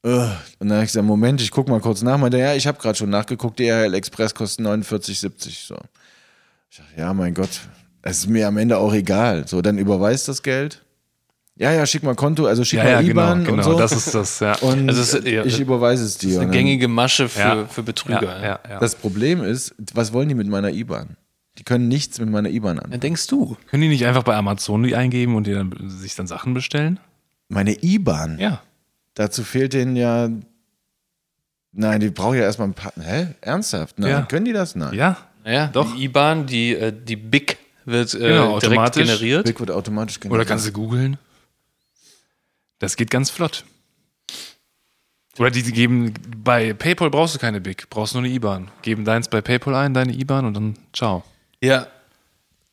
Äh. Und dann habe ich gesagt, Moment, ich guck mal kurz nach. Meinte, ja, ich habe gerade schon nachgeguckt, DHL Express kostet 49,70. So. Ich dachte, ja, mein Gott, es ist mir am Ende auch egal. So, dann überweist das Geld. Ja, ja, schick mal Konto, also schick Ja, mal ja, genau, IBAN genau. und so. Das ist das, ja. und Also ist- ja, ich überweise es dir. Eine Und dann- gängige Masche für, ja. für Betrüger. Ja, ja, ja. Das Problem ist, was wollen die mit meiner IBAN? Die können nichts mit meiner IBAN an. Ja, denkst du? Können die nicht einfach bei Amazon die eingeben und die dann, sich dann Sachen bestellen? Meine IBAN? Ja. Dazu fehlt denen ja. Nein, die brauchen ja erstmal ein paar. Hä? Ernsthaft? Nein. Ja. Können die das? Nein. Ja. Naja, Doch. die IBAN, die, äh, die BIC wird äh, Genau, direkt automatisch. generiert. Big wird automatisch generiert. Oder kannst du googeln? Das geht ganz flott. Oder die, die geben, bei PayPal brauchst du keine Big, brauchst nur eine IBAN. Geben deins bei PayPal ein, deine IBAN und dann ciao. Ja.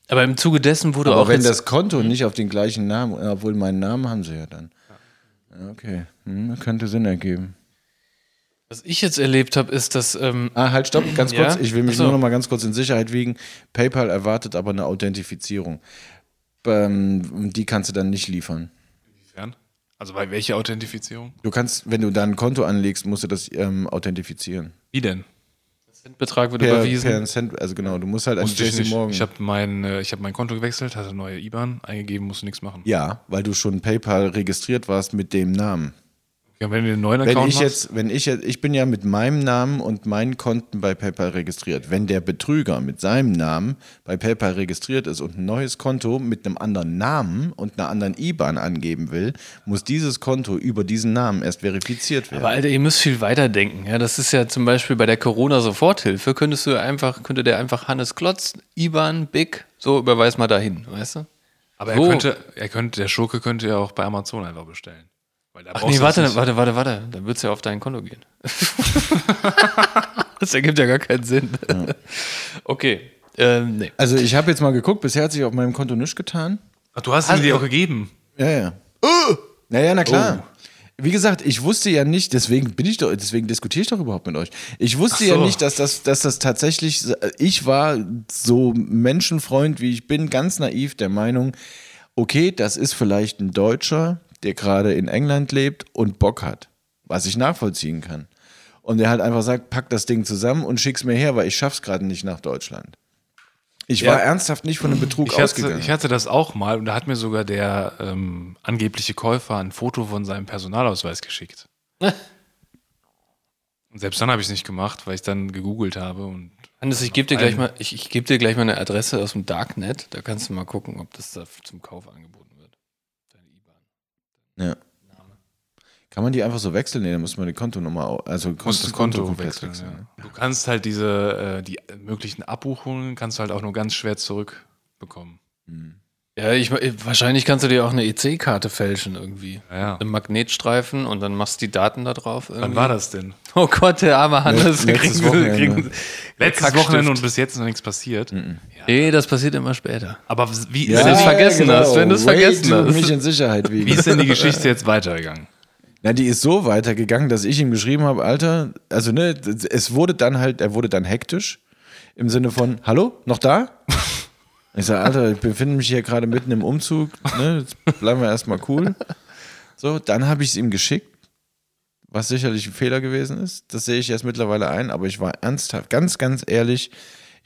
Aber im Zuge dessen wurde Aber auch wenn jetzt, das Konto nicht auf den gleichen Namen, obwohl meinen Namen haben sie ja dann. Ja, okay. Hm, könnte Sinn ergeben. was ich jetzt erlebt habe, ist, dass ähm, Ah, halt, stopp, ganz Ja? kurz. Ich will mich Ach so. nur noch mal ganz kurz in Sicherheit wiegen. PayPal erwartet aber eine Authentifizierung. Ähm, die kannst du dann nicht liefern. Also bei welcher Authentifizierung? Du kannst, wenn du da ein Konto anlegst, musst du das ähm, authentifizieren. Wie denn? Betrag wird Per, überwiesen. per Cent, also genau, du musst halt an Musste ich JC. Morgan. Ich habe mein, äh, ich hab mein Konto gewechselt, hatte neue IBAN eingegeben, musste nichts machen. ja, weil du schon PayPal registriert warst mit dem Namen. Ja, wenn du den neuen Wenn Account ich machst, jetzt, wenn ich jetzt, ich bin ja mit meinem Namen und meinen Konten bei PayPal registriert. Wenn der Betrüger mit seinem Namen bei PayPal registriert ist und ein neues Konto mit einem anderen Namen und einer anderen IBAN angeben will, muss dieses Konto über diesen Namen erst verifiziert werden. Aber Alter, ihr müsst viel weiter denken. Ja, das ist ja zum Beispiel bei der Corona-Soforthilfe, könntest du einfach, könnte der einfach Hannes Klotz, IBAN, BIC, so überweis mal dahin, weißt du? aber so. er könnte, er könnte, der Schurke könnte ja auch bei Amazon einfach bestellen. Weil da Ach nee, warte, nicht. warte, warte, warte. Dann wird es ja auf dein Konto gehen. das ergibt ja gar keinen Sinn. Okay. Ähm, nee. Also ich habe jetzt mal geguckt, bisher hat sich auf meinem Konto nichts getan. Ach, du hast ihn dir auch gegeben. Ja, ja. Naja, na klar. Wie gesagt, ich wusste ja nicht, deswegen bin ich doch, deswegen diskutiere ich doch überhaupt mit euch. Ich wusste Ach ja so. nicht, dass das, dass das tatsächlich, ich war so Menschenfreund, wie ich bin, ganz naiv der Meinung, okay, das ist vielleicht ein Deutscher, der gerade in England lebt und Bock hat, was ich nachvollziehen kann. Und der halt einfach sagt, pack das Ding zusammen und schick's mir her, weil ich schaff's gerade nicht nach Deutschland. Ich Ja. war ernsthaft nicht von einem Betrug Ich hatte, ausgegangen. ich hatte das auch mal und da hat mir sogar der ähm, angebliche Käufer ein Foto von seinem Personalausweis geschickt. und selbst dann habe ich es nicht gemacht, weil ich dann gegoogelt habe und Hannes, ich gebe dir gleich mal, ich, ich gebe dir gleich mal eine Adresse aus dem Darknet. Da kannst du mal gucken, ob das da zum Kauf angeboten. Ja. Kann man die einfach so wechseln? Nee, da muss man die Kontonummer, also musst das Konto komplett wechseln. ne? Ja. Du kannst halt diese, äh, die möglichen Abbuchungen kannst du halt auch nur ganz schwer zurückbekommen. Ja, ich, wahrscheinlich kannst du dir auch eine EC-Karte fälschen irgendwie. Ja, ja. Einen Magnetstreifen und dann machst du die Daten da drauf. Wann irgendwie. war das denn? Oh Gott, der arme Hannes. Letztes Wochenende. Letztes Kackstift. Wochenende und bis jetzt noch nichts passiert. Nee, das passiert immer später. Aber wie, Wenn du's vergessen hast, wenn du's Way vergessen hast. mich in Sicherheit wiegen. wie ist denn die Geschichte jetzt weitergegangen? Na, die ist so weitergegangen, dass ich ihm geschrieben habe, Alter, also ne, es wurde dann halt, er wurde dann hektisch im Sinne von, hallo, noch da? Ich sage, Alter, ich befinde mich hier gerade mitten im Umzug, ne, jetzt bleiben wir erstmal cool. So, dann habe ich es ihm geschickt, was sicherlich ein Fehler gewesen ist. Das sehe ich jetzt mittlerweile ein, aber ich war ernsthaft, ganz, ganz ehrlich,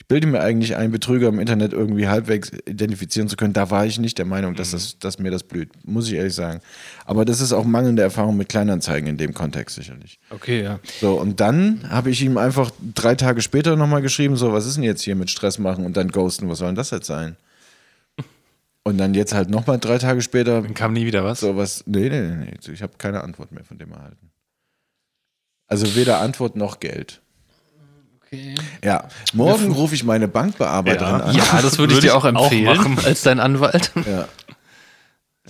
ich bilde mir eigentlich einen Betrüger im Internet irgendwie halbwegs identifizieren zu können. Da war ich nicht der Meinung, dass, das, dass mir das blüht, muss ich ehrlich sagen. Aber das ist auch mangelnde Erfahrung mit Kleinanzeigen in dem Kontext sicherlich. Okay, ja. So, und dann habe ich ihm einfach drei Tage später nochmal geschrieben, so, was ist denn jetzt hier mit Stress machen und dann ghosten, was soll denn das jetzt sein? Und dann jetzt halt nochmal drei Tage später, Dann kam nie wieder was. so was, nee, nee, nee, nee, ich habe keine Antwort mehr von dem erhalten. Also weder Antwort noch Geld. Okay. Ja, morgen rufe ich meine Bankbearbeiterin Ja. an. Ja, das würde ich Würde dir ich auch auch empfehlen machen. als dein Anwalt. Ja.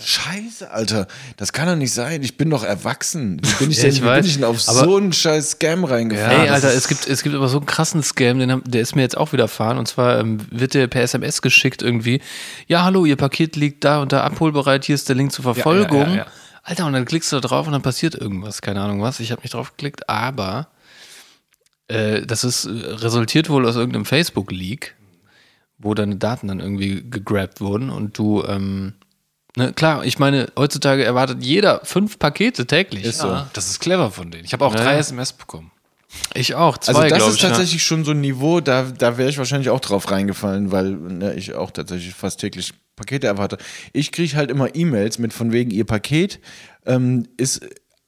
Scheiße, Alter, das kann doch nicht sein. Ich bin doch erwachsen. Wie bin ich Ja, denn, ich wie weiß, bin ich denn auf aber- so einen scheiß Scam reingefallen? Ey, Alter, es gibt, es gibt aber so einen krassen Scam, den, der ist mir jetzt auch widerfahren. Und zwar ähm, wird der per SMS geschickt irgendwie. Ja, hallo, Ihr Paket liegt da und da abholbereit. Hier ist der Link zur Verfolgung. ja, ja. Alter, und dann klickst du da drauf und dann passiert irgendwas. Keine Ahnung was. Ich habe nicht drauf geklickt, aber äh, das ist äh, resultiert wohl aus irgendeinem Facebook-Leak, wo deine Daten dann irgendwie gegrabt wurden und du. Ähm, ne, klar, ich meine, heutzutage erwartet jeder fünf Pakete täglich. Ist so. Das ist clever von denen. Ich habe auch drei. SMS bekommen. Ich auch, zwei, Also das ist ich. ne? tatsächlich schon so ein Niveau, da, da wäre ich wahrscheinlich auch drauf reingefallen, weil ne, ich auch tatsächlich fast täglich Pakete erwarte. Ich kriege halt immer E-Mails mit von wegen, ihr Paket ähm, ist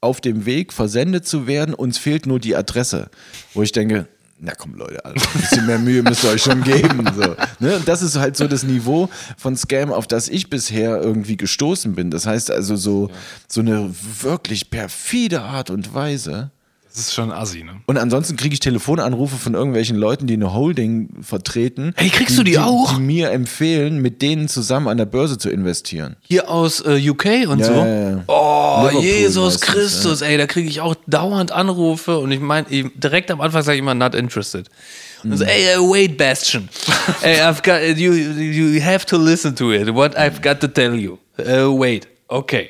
auf dem Weg, versendet zu werden, uns fehlt nur die Adresse. Wo ich denke, na komm Leute, also ein bisschen mehr Mühe müsst ihr euch schon geben. So, ne? Und Das ist halt so das Niveau von Scam, auf das ich bisher irgendwie gestoßen bin. Das heißt also so, so eine wirklich perfide Art und Weise. Das ist schon assi, ne? Und ansonsten kriege ich Telefonanrufe von irgendwelchen Leuten, die eine Holding vertreten. Hey, kriegst du die auch? Die mir empfehlen, mit denen zusammen an der Börse zu investieren. Hier aus äh, UK und Ja, so. ja, ja. Oh, Liverpool Jesus Christus, ey, da kriege ich auch dauernd Anrufe und ich meine, direkt am Anfang sage ich immer, not interested. Und so, ey, uh, wait, Bastion. ey, I've got, you, you have to listen to it, what I've got to tell you. Uh, wait, okay.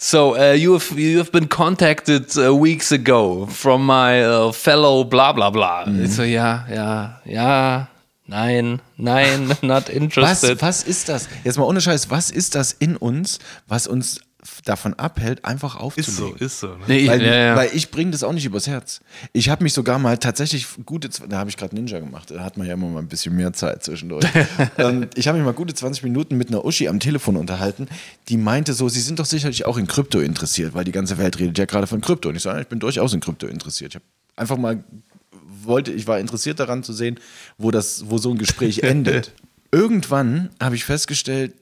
So, uh, you, have, you have been contacted uh, weeks ago from my uh, fellow bla bla bla. Ich so, ja, ja, ja, nein, nein, not Was, interested. was ist das? Jetzt mal ohne Scheiß, was ist das in uns, was uns davon abhält, einfach aufzulegen? ist so. Ne? Nee, ich- Weil, ja, ja. weil ich bringe das auch nicht übers Herz. Ich habe mich sogar mal tatsächlich gute, da habe ich gerade Ninja gemacht, da hat man ja immer mal ein bisschen mehr Zeit zwischendurch. ähm, ich habe mich mal gute 20 Minuten mit einer Uschi am Telefon unterhalten, die meinte so, sie sind doch sicherlich auch in Krypto interessiert, weil die ganze Welt redet ja gerade von Krypto. Und ich sage, ich bin durchaus in Krypto interessiert. Ich habe einfach mal wollte, ich war interessiert daran zu sehen, wo das, wo so ein Gespräch endet. Irgendwann habe ich festgestellt,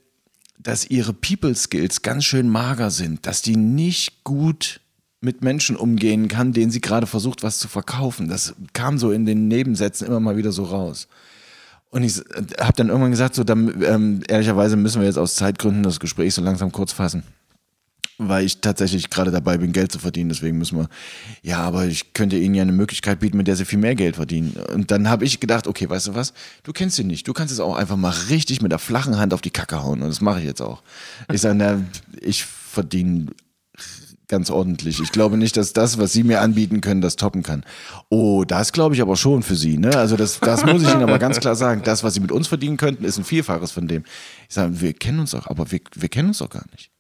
dass ihre People Skills ganz schön mager sind, dass die nicht gut mit Menschen umgehen kann, denen sie gerade versucht, was zu verkaufen. Das kam so in den Nebensätzen immer mal wieder so raus. Und ich habe dann irgendwann gesagt, so, dann, ähm, ehrlicherweise müssen wir jetzt aus Zeitgründen das Gespräch so langsam kurz fassen. Weil ich tatsächlich gerade dabei bin, Geld zu verdienen. Deswegen müssen wir, ja, aber ich könnte Ihnen ja eine Möglichkeit bieten, mit der Sie viel mehr Geld verdienen. Und dann habe ich gedacht, okay, weißt du was? Du kennst ihn nicht. Du kannst es auch einfach mal richtig mit der flachen Hand auf die Kacke hauen. Und das mache ich jetzt auch. Ich sage, na, ich verdiene ganz ordentlich. Ich glaube nicht, dass das, was Sie mir anbieten können, das toppen kann. Oh, das glaube ich aber schon für Sie. Ne? Also das, das muss ich Ihnen aber ganz klar sagen. Das, was Sie mit uns verdienen könnten, ist ein Vielfaches von dem. Ich sage, wir kennen uns doch, aber wir, wir kennen uns doch gar nicht.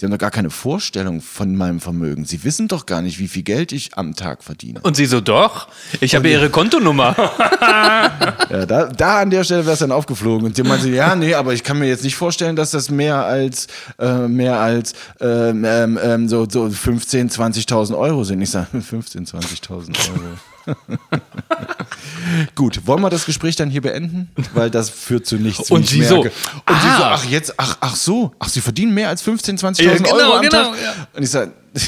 Sie haben doch gar keine Vorstellung von meinem Vermögen. Sie wissen doch gar nicht, wie viel Geld ich am Tag verdiene. Und sie so, doch, ich habe ihre Kontonummer. Ja, da, da an der Stelle wäre es dann aufgeflogen. Und die meinte, ja, nee, aber ich kann mir jetzt nicht vorstellen, dass das mehr als, äh, mehr als ähm, ähm, ähm, so, so 15.000, 20.000 Euro sind. Ich sage, 15.000, 20.000 Euro. Gut, wollen wir das Gespräch dann hier beenden? Weil das führt zu nichts. Und sie so. Und sie so, ah. ach jetzt, ach, ach so, ach, sie verdienen mehr als 15.000, 20.000 Ja, genau, Euro am genau, Tag. ja. Und ich sage,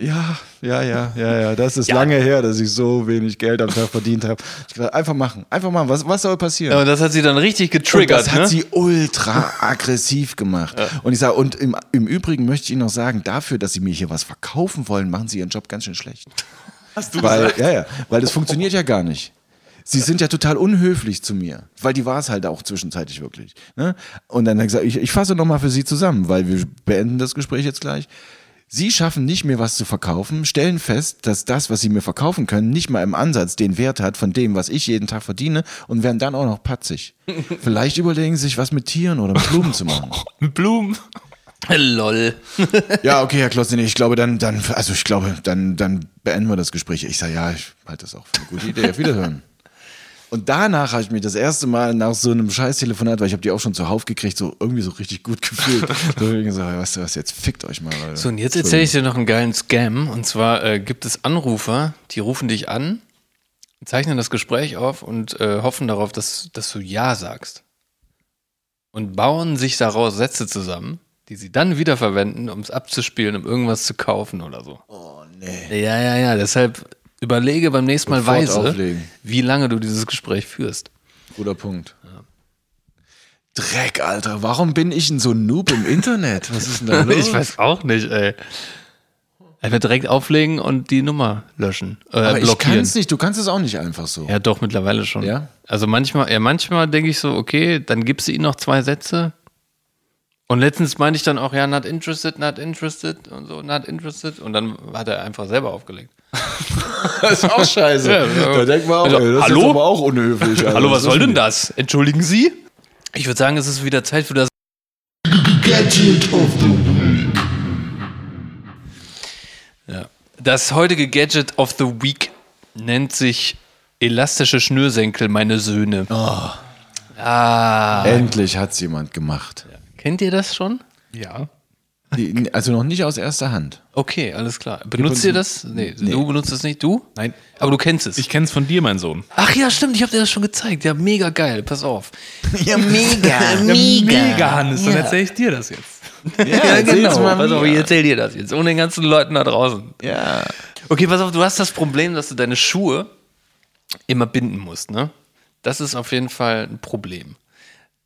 ja, ja, ja, ja, ja, das ist lange her, dass ich so wenig Geld am Tag verdient habe. Ich gesagt, einfach machen, einfach machen. Was, was soll passieren? Und das hat sie dann richtig Und getriggert. das hat ne? sie ultra aggressiv gemacht. Und ich sage, und im, im Übrigen möchte ich Ihnen noch sagen, dafür, dass Sie mir hier was verkaufen wollen, machen Sie Ihren Job ganz schön schlecht. Hast du weil, Ja, ja, weil das funktioniert ja gar nicht. Sie sind ja total unhöflich zu mir, weil die war es halt auch zwischenzeitlich wirklich. Ne? Und dann hat er gesagt, ich, ich fasse nochmal für Sie zusammen, weil wir beenden das Gespräch jetzt gleich. Sie schaffen nicht, mir was zu verkaufen, stellen fest, dass das, was Sie mir verkaufen können, nicht mal im Ansatz den Wert hat von dem, was ich jeden Tag verdiene und werden dann auch noch patzig. Vielleicht überlegen Sie sich, was mit Tieren oder mit Blumen zu machen. Blumen. Lol. Ja, okay, Herr Klotzin, ich glaube, dann, dann, also ich glaube, dann, dann beenden wir das Gespräch. Ich sage, ja, ich halte das auch für eine gute Idee. Auf Wiederhören. Und danach habe ich mich das erste Mal nach so einem Scheiß-Telefonat, weil ich habe die auch schon zuhauf gekriegt, so irgendwie so richtig gut gefühlt. so weißt du was, jetzt fickt euch mal. Alter. So, und jetzt erzähle ich dir noch einen geilen Scam. Und zwar äh, gibt es Anrufer, die rufen dich an, zeichnen das Gespräch auf und äh, hoffen darauf, dass, dass du Ja sagst. Und bauen sich daraus Sätze zusammen, die sie dann wiederverwenden, um es abzuspielen, um irgendwas zu kaufen oder so. Oh, nee. Ja, ja, ja. Deshalb überlege beim nächsten Mal Sofort weise, auflegen. wie lange du dieses Gespräch führst. Guter Punkt. Dreck, Alter. Warum bin ich denn so ein Noob im Internet? Was ist denn da los? Ich weiß auch nicht, ey. Einfach direkt auflegen und die Nummer löschen. Äh, Aber ich kann blockieren. es nicht. Du kannst es auch nicht einfach so. Ja, doch, mittlerweile schon. Ja? Also manchmal, ja, manchmal denke ich so, okay, dann gibst du ihm noch zwei Sätze. Und letztens meinte ich dann auch, ja, not interested, not interested und so, not interested. Und dann hat er einfach selber aufgelegt. Das ist auch scheiße. Ja, ja. Da denkt man auch, Also, ey, das hallo? ist aber auch unhöflich. Alter. Hallo, was soll denn das? Entschuldigen Sie? Ich würde sagen, es ist wieder Zeit für das. Ja. Das heutige Gadget of the Week nennt sich elastische Schnürsenkel, meine Söhne. Ah. Endlich hat es jemand gemacht. Kennt ihr das schon? Ja. Die, also noch nicht aus erster Hand. Okay, alles klar. Benutzt ihr das? Nee, du benutzt es nicht, du? Nein. Aber du kennst es. Ich kenn's von dir, mein Sohn. Ach ja, stimmt, ich habe dir das schon gezeigt. Ja, mega geil. Pass auf. Ja, mega. Mega, Hannes, dann erzähl ich dir das jetzt. Ja, Ja, genau. mal Pass auf, ich erzähl dir das jetzt. Ohne den ganzen Leuten da draußen. Ja. Okay, pass auf, du hast das Problem, dass du deine Schuhe immer binden musst, ne? Das ist auf jeden Fall ein Problem.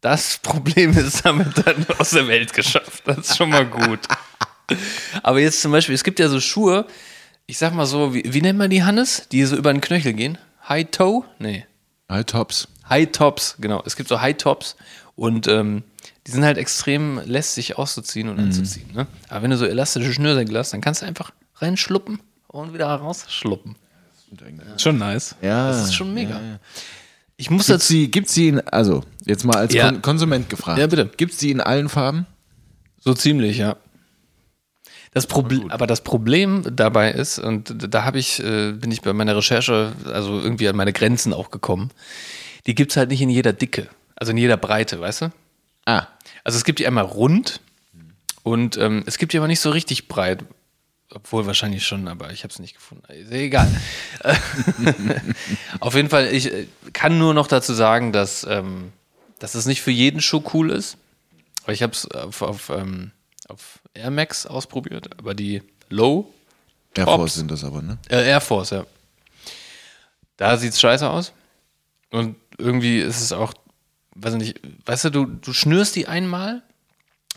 Das Problem ist damit dann aus der Welt geschafft. Das ist schon mal gut. Aber jetzt zum Beispiel, es gibt ja so Schuhe, ich sag mal so, wie, wie nennt man die, Hannes? Die so über den Knöchel gehen? High Toe? Nee. High Tops. High Tops, genau. Es gibt so High Tops und ähm, die sind halt extrem lästig auszuziehen und anzuziehen. Ne? Aber wenn du so elastische Schnürsenkel hast, dann kannst du einfach reinschluppen und wieder rausschluppen. Ist schon nice. Ja. Das ist schon mega. Ich muss Gibt's dazu. die, gibt's die in, also, jetzt mal als Ja. Kon Konsument gefragt. Ja, bitte. Gibt's die in allen Farben? So ziemlich, ja. Das Problem, aber das Problem dabei ist, und da habe ich, äh, bin ich bei meiner Recherche, also irgendwie an meine Grenzen auch gekommen, die gibt es halt nicht in jeder Dicke, also in jeder Breite, weißt du? Ah. Also es gibt die einmal rund und ähm, es gibt die aber nicht so richtig breit. Obwohl wahrscheinlich schon, aber ich habe es nicht gefunden. Egal. Auf jeden Fall, ich äh, kann nur noch dazu sagen, dass, ähm, dass es nicht für jeden Schuh cool ist. Aber ich habe es auf, auf, ähm, auf Air Max ausprobiert, aber die Low, Air. Force sind das aber, ne? äh, Air Force, ja. Da sieht es scheiße aus. Und irgendwie ist es auch, weiß ich nicht, weißt du, du, du schnürst die einmal,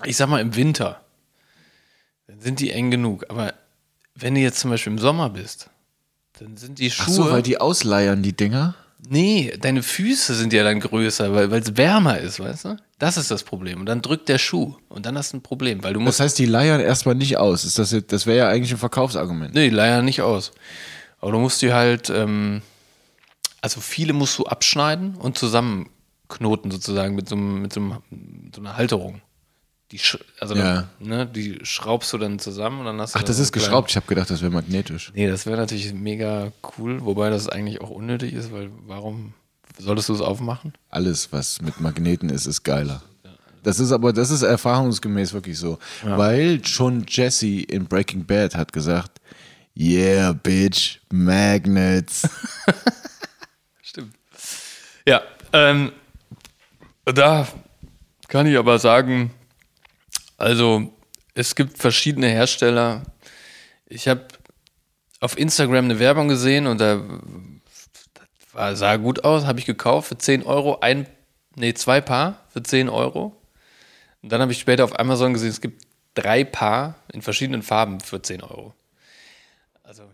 ich sag mal im Winter, dann sind die eng genug. Aber wenn du jetzt zum Beispiel im Sommer bist, dann sind die Schuhe. Ach so, weil die ausleiern, die Dinger. Nee, deine Füße sind ja dann größer, weil es wärmer ist, weißt du? Das ist das Problem. Und dann drückt der Schuh. Und dann hast du ein Problem, weil du musst. Das heißt, die leiern erstmal nicht aus. Ist das, jetzt- das wäre ja eigentlich ein Verkaufsargument. Nee, leider nicht aus. Aber du musst die halt, ähm, also viele musst du abschneiden und zusammenknoten sozusagen mit so, einem, mit so, einem, mit so einer Halterung. Die, sch- also Ja. ne, die schraubst du dann zusammen und dann hast du. Ach, da das ist geschraubt. Ich habe gedacht, das wäre magnetisch. Nee, das wäre natürlich mega cool, wobei das eigentlich auch unnötig ist, weil warum solltest du es aufmachen? Alles, was mit Magneten ist, ist geiler. Das ist aber, das ist erfahrungsgemäß wirklich so. Weil schon Jesse in Breaking Bad hat gesagt, yeah, bitch, Magnets. Stimmt. Ja, ähm, da kann ich aber sagen, also es gibt verschiedene Hersteller. Ich habe auf Instagram eine Werbung gesehen und da war, sah gut aus, habe ich gekauft für 10 Euro, ein, nee, zwei Paar für 10 Euro. Und dann habe ich später auf Amazon gesehen, es gibt drei Paar in verschiedenen Farben für 10 Euro. Also, ja.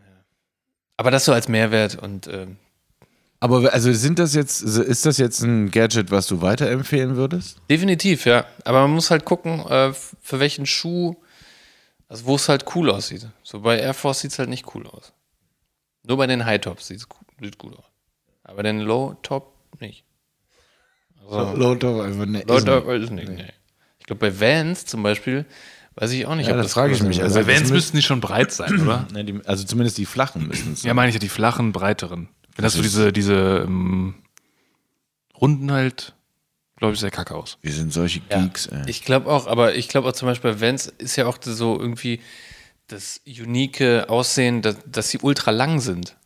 Aber das so als Mehrwert und ähm, aber also sind das jetzt, ist das jetzt ein Gadget, was du weiterempfehlen würdest? Definitiv, ja. Aber man muss halt gucken, äh, für welchen Schuh, also wo es halt cool aussieht. So bei Air Force sieht es halt nicht cool aus. Nur bei den High Tops sieht es sieht gut aus. Aber bei den Low Top nicht. Also, Low Top einfach ne. Low Top ist nicht, nee. Ich glaube, bei Vans zum Beispiel, weiß ich auch nicht, Ja, ob das frage ich mich. ist. Also Bei das Vans mü- müssten die schon breit sein, oder? Ne, die, also zumindest die flachen müssen es Ja, meine ich ja, die flachen, breiteren. Wenn das so diese, diese ähm, Runden halt, glaube ich, sehr kacke aus. Wir sind solche Ja, Geeks, ey. Ich glaube auch, aber ich glaube auch zum Beispiel bei Vans ist ja auch so irgendwie das unique Aussehen, dass, dass sie ultra lang sind.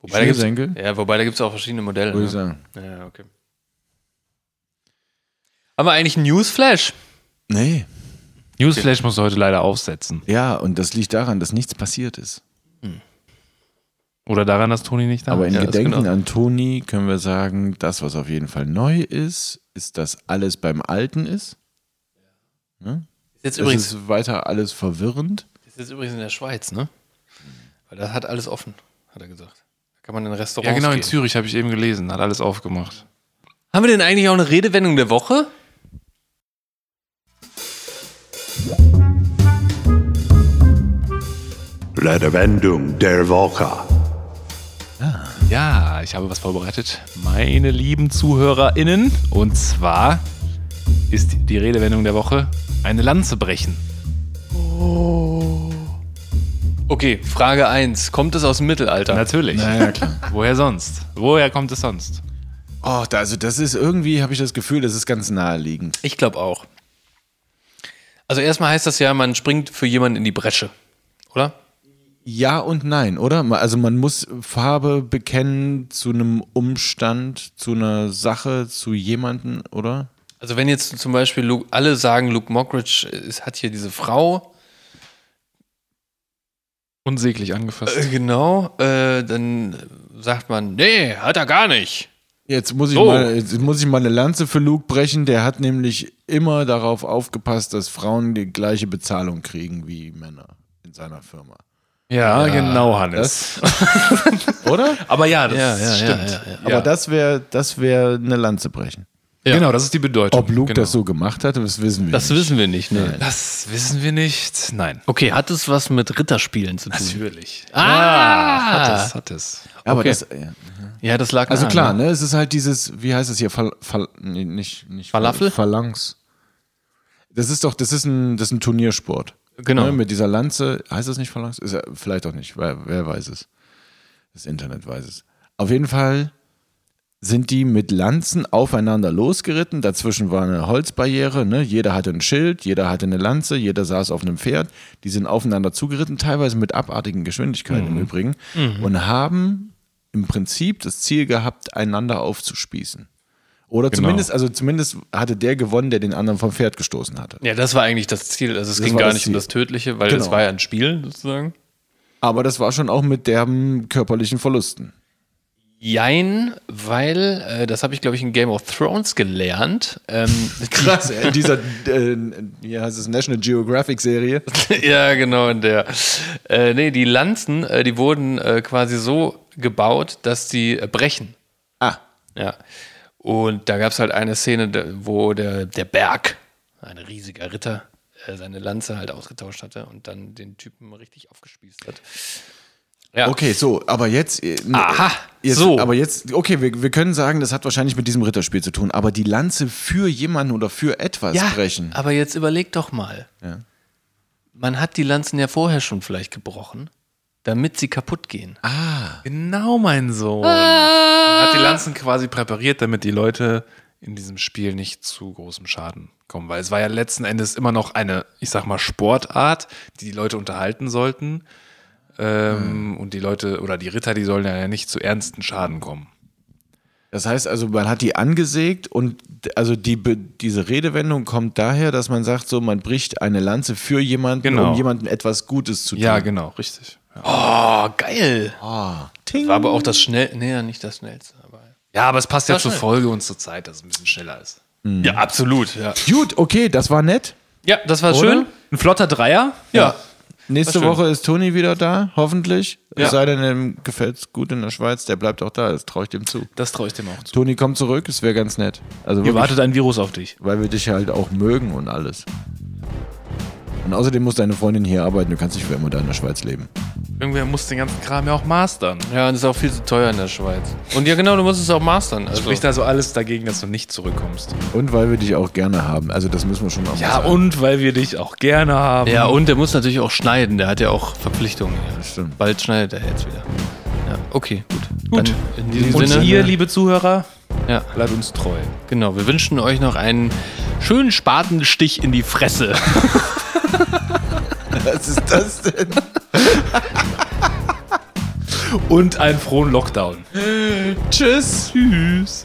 Wobei da gibt's, Schnürsenkel? ja, wobei da gibt es auch verschiedene Modelle. Würde ich Ne? sagen. Ja, okay. Haben wir eigentlich einen Newsflash? Nee. Newsflash musst du heute leider aufsetzen. Ja, und das liegt daran, dass nichts passiert ist. Oder daran, dass Toni nicht da Aber ist. in Ja, das Gedenken genau. an Toni können wir sagen, das, was auf jeden Fall neu ist, ist, dass alles beim Alten ist. Ne? Ist jetzt Es übrigens, ist weiter alles verwirrend. ist jetzt übrigens in der Schweiz, ne? Weil das hat alles offen, hat er gesagt. Da kann man in Restaurants Ja, genau, in gehen. Zürich habe ich eben gelesen, hat alles aufgemacht. Haben wir denn eigentlich auch eine Redewendung der Woche? Redewendung der Woche. Ja, ich habe was vorbereitet, meine lieben ZuhörerInnen. Und zwar ist die Redewendung der Woche eine Lanze brechen. Okay, Frage 1. Kommt es aus dem Mittelalter? Natürlich. Naja, klar. Woher sonst? Woher kommt es sonst? Oh, da, also das ist irgendwie, habe ich das Gefühl, das ist ganz naheliegend. Ich glaube auch. Also erstmal heißt das ja, man springt für jemanden in die Bresche, oder? Ja und nein, oder? Also man muss Farbe bekennen zu einem Umstand, zu einer Sache, zu jemanden, oder? Also wenn jetzt zum Beispiel Luke, alle sagen, Luke Mockridge ist, hat hier diese Frau, Unsäglich angefasst. äh, genau, äh, dann sagt man, nee, hat er gar nicht. Jetzt muss ich, So. mal, jetzt muss ich mal eine Lanze für Luke brechen. Der hat nämlich immer darauf aufgepasst, dass Frauen die gleiche Bezahlung kriegen wie Männer in seiner Firma. Ja, genau, Hannes. Oder? Aber ja, das Ja, ja, ja, stimmt. ja, ja. Aber das wäre das wär eine Lanze brechen. Ja. Genau, das ist die Bedeutung. Ob Luke genau. das so gemacht hat, das wissen wir Das nicht. wissen wir nicht, ne? Das wissen wir nicht. Nein. Okay, hat es was mit Ritterspielen zu tun? Natürlich. Ah! Ja, hat es, hat es. Aber Okay. das, ja. Ja, das lag Also nahe, klar, ne? ne? Es ist halt dieses, wie heißt es hier? Fal, Fal, nee, nicht, nicht Falafel? Phalanx. Das ist doch, das ist ein, das ist ein Turniersport. Genau. Ne? Mit dieser Lanze, heißt das nicht Phalanx? Ist ja, vielleicht auch nicht, wer, wer weiß es. Das Internet weiß es. Auf jeden Fall sind die mit Lanzen aufeinander losgeritten. Dazwischen war eine Holzbarriere. Ne? Jeder hatte ein Schild, jeder hatte eine Lanze, jeder saß auf einem Pferd. Die sind aufeinander zugeritten, teilweise mit abartigen Geschwindigkeiten im Übrigen. Und haben im Prinzip das Ziel gehabt, einander aufzuspießen. Oder Genau. zumindest, also zumindest hatte der gewonnen, der den anderen vom Pferd gestoßen hatte. Ja, das war eigentlich das Ziel. Also es Das ging gar nicht um Ziel. das Tödliche, weil Genau. das war ja ein Spiel sozusagen. Aber das war schon auch mit derben körperlichen Verlusten. Jein, weil, äh, das habe ich, glaube ich, in Game of Thrones gelernt. Ähm, Krass, in dieser, äh, wie heißt es, National Geographic Serie. ja, genau, in der. Äh, nee, die Lanzen, äh, die wurden äh, quasi so gebaut, dass sie äh, brechen. Ah, Ja. Und da gab es halt eine Szene, wo der, der Berg, ein riesiger Ritter, äh, seine Lanze halt ausgetauscht hatte und dann den Typen richtig aufgespießt hat. Ja. okay, so, aber jetzt. äh, Aha, jetzt, so. Aber jetzt, okay, wir, wir können sagen, das hat wahrscheinlich mit diesem Ritterspiel zu tun, aber die Lanze für jemanden oder für etwas Ja, brechen. aber jetzt überleg doch mal. Ja. Man hat die Lanzen ja vorher schon vielleicht gebrochen, damit sie kaputt gehen. Genau, mein Sohn. Man hat die Lanzen quasi präpariert, damit die Leute in diesem Spiel nicht zu großem Schaden kommen. Weil es war ja letzten Endes immer noch eine, ich sag mal, Sportart, die die Leute unterhalten sollten. Ähm, Und die Leute oder die Ritter, die sollen ja nicht zu ernsten Schaden kommen. Das heißt also, man hat die angesägt und also die, diese Redewendung kommt daher, dass man sagt, so, man bricht eine Lanze für jemanden, Genau. um jemandem etwas Gutes zu tun. Ja, genau, richtig. Ja. Oh, geil. Ah, ting. War aber auch das schnell, nee, ja, nicht das schnellste, aber. ja, aber es passt ja zur schnell. Folge und zur Zeit, dass es ein bisschen schneller ist. Ja, absolut, ja. Gut, okay, das war nett. Ja, das war Oder? schön. Ein flotter Dreier? Ja. Nächste schön. Woche ist Toni wieder da, hoffentlich. Ja. Es sei denn, ihm gefällt es gut in der Schweiz, der bleibt auch da, das traue ich dem zu. Das traue ich dem auch zu. Toni kommt zurück, es wäre ganz nett. Also Hier wirklich, wartet ein Virus auf dich. weil wir dich halt auch mögen und alles. Und außerdem muss deine Freundin hier arbeiten, du kannst nicht für immer da in der Schweiz leben. Irgendwer muss den ganzen Kram ja auch mastern. Ja, und das ist auch viel zu teuer in der Schweiz. Und ja, genau, du musst es auch mastern. Also. Spricht also alles dagegen, dass du nicht zurückkommst. Und weil wir dich auch gerne haben, also das müssen wir schon mal Ja, sagen. und weil wir dich auch gerne haben. Ja, und der muss natürlich auch schneiden. Der hat ja auch Verpflichtungen. Ja. stimmt. Bald schneidet er jetzt wieder. Ja, okay, gut. Gut. Dann in diesem Und Sinne. ihr, liebe Zuhörer, Ja, bleibt uns treu. genau. Wir wünschen euch noch einen schönen Spatenstich in die Fresse. Was ist das denn? Und einen frohen Lockdown. Tschüss. Tschüss.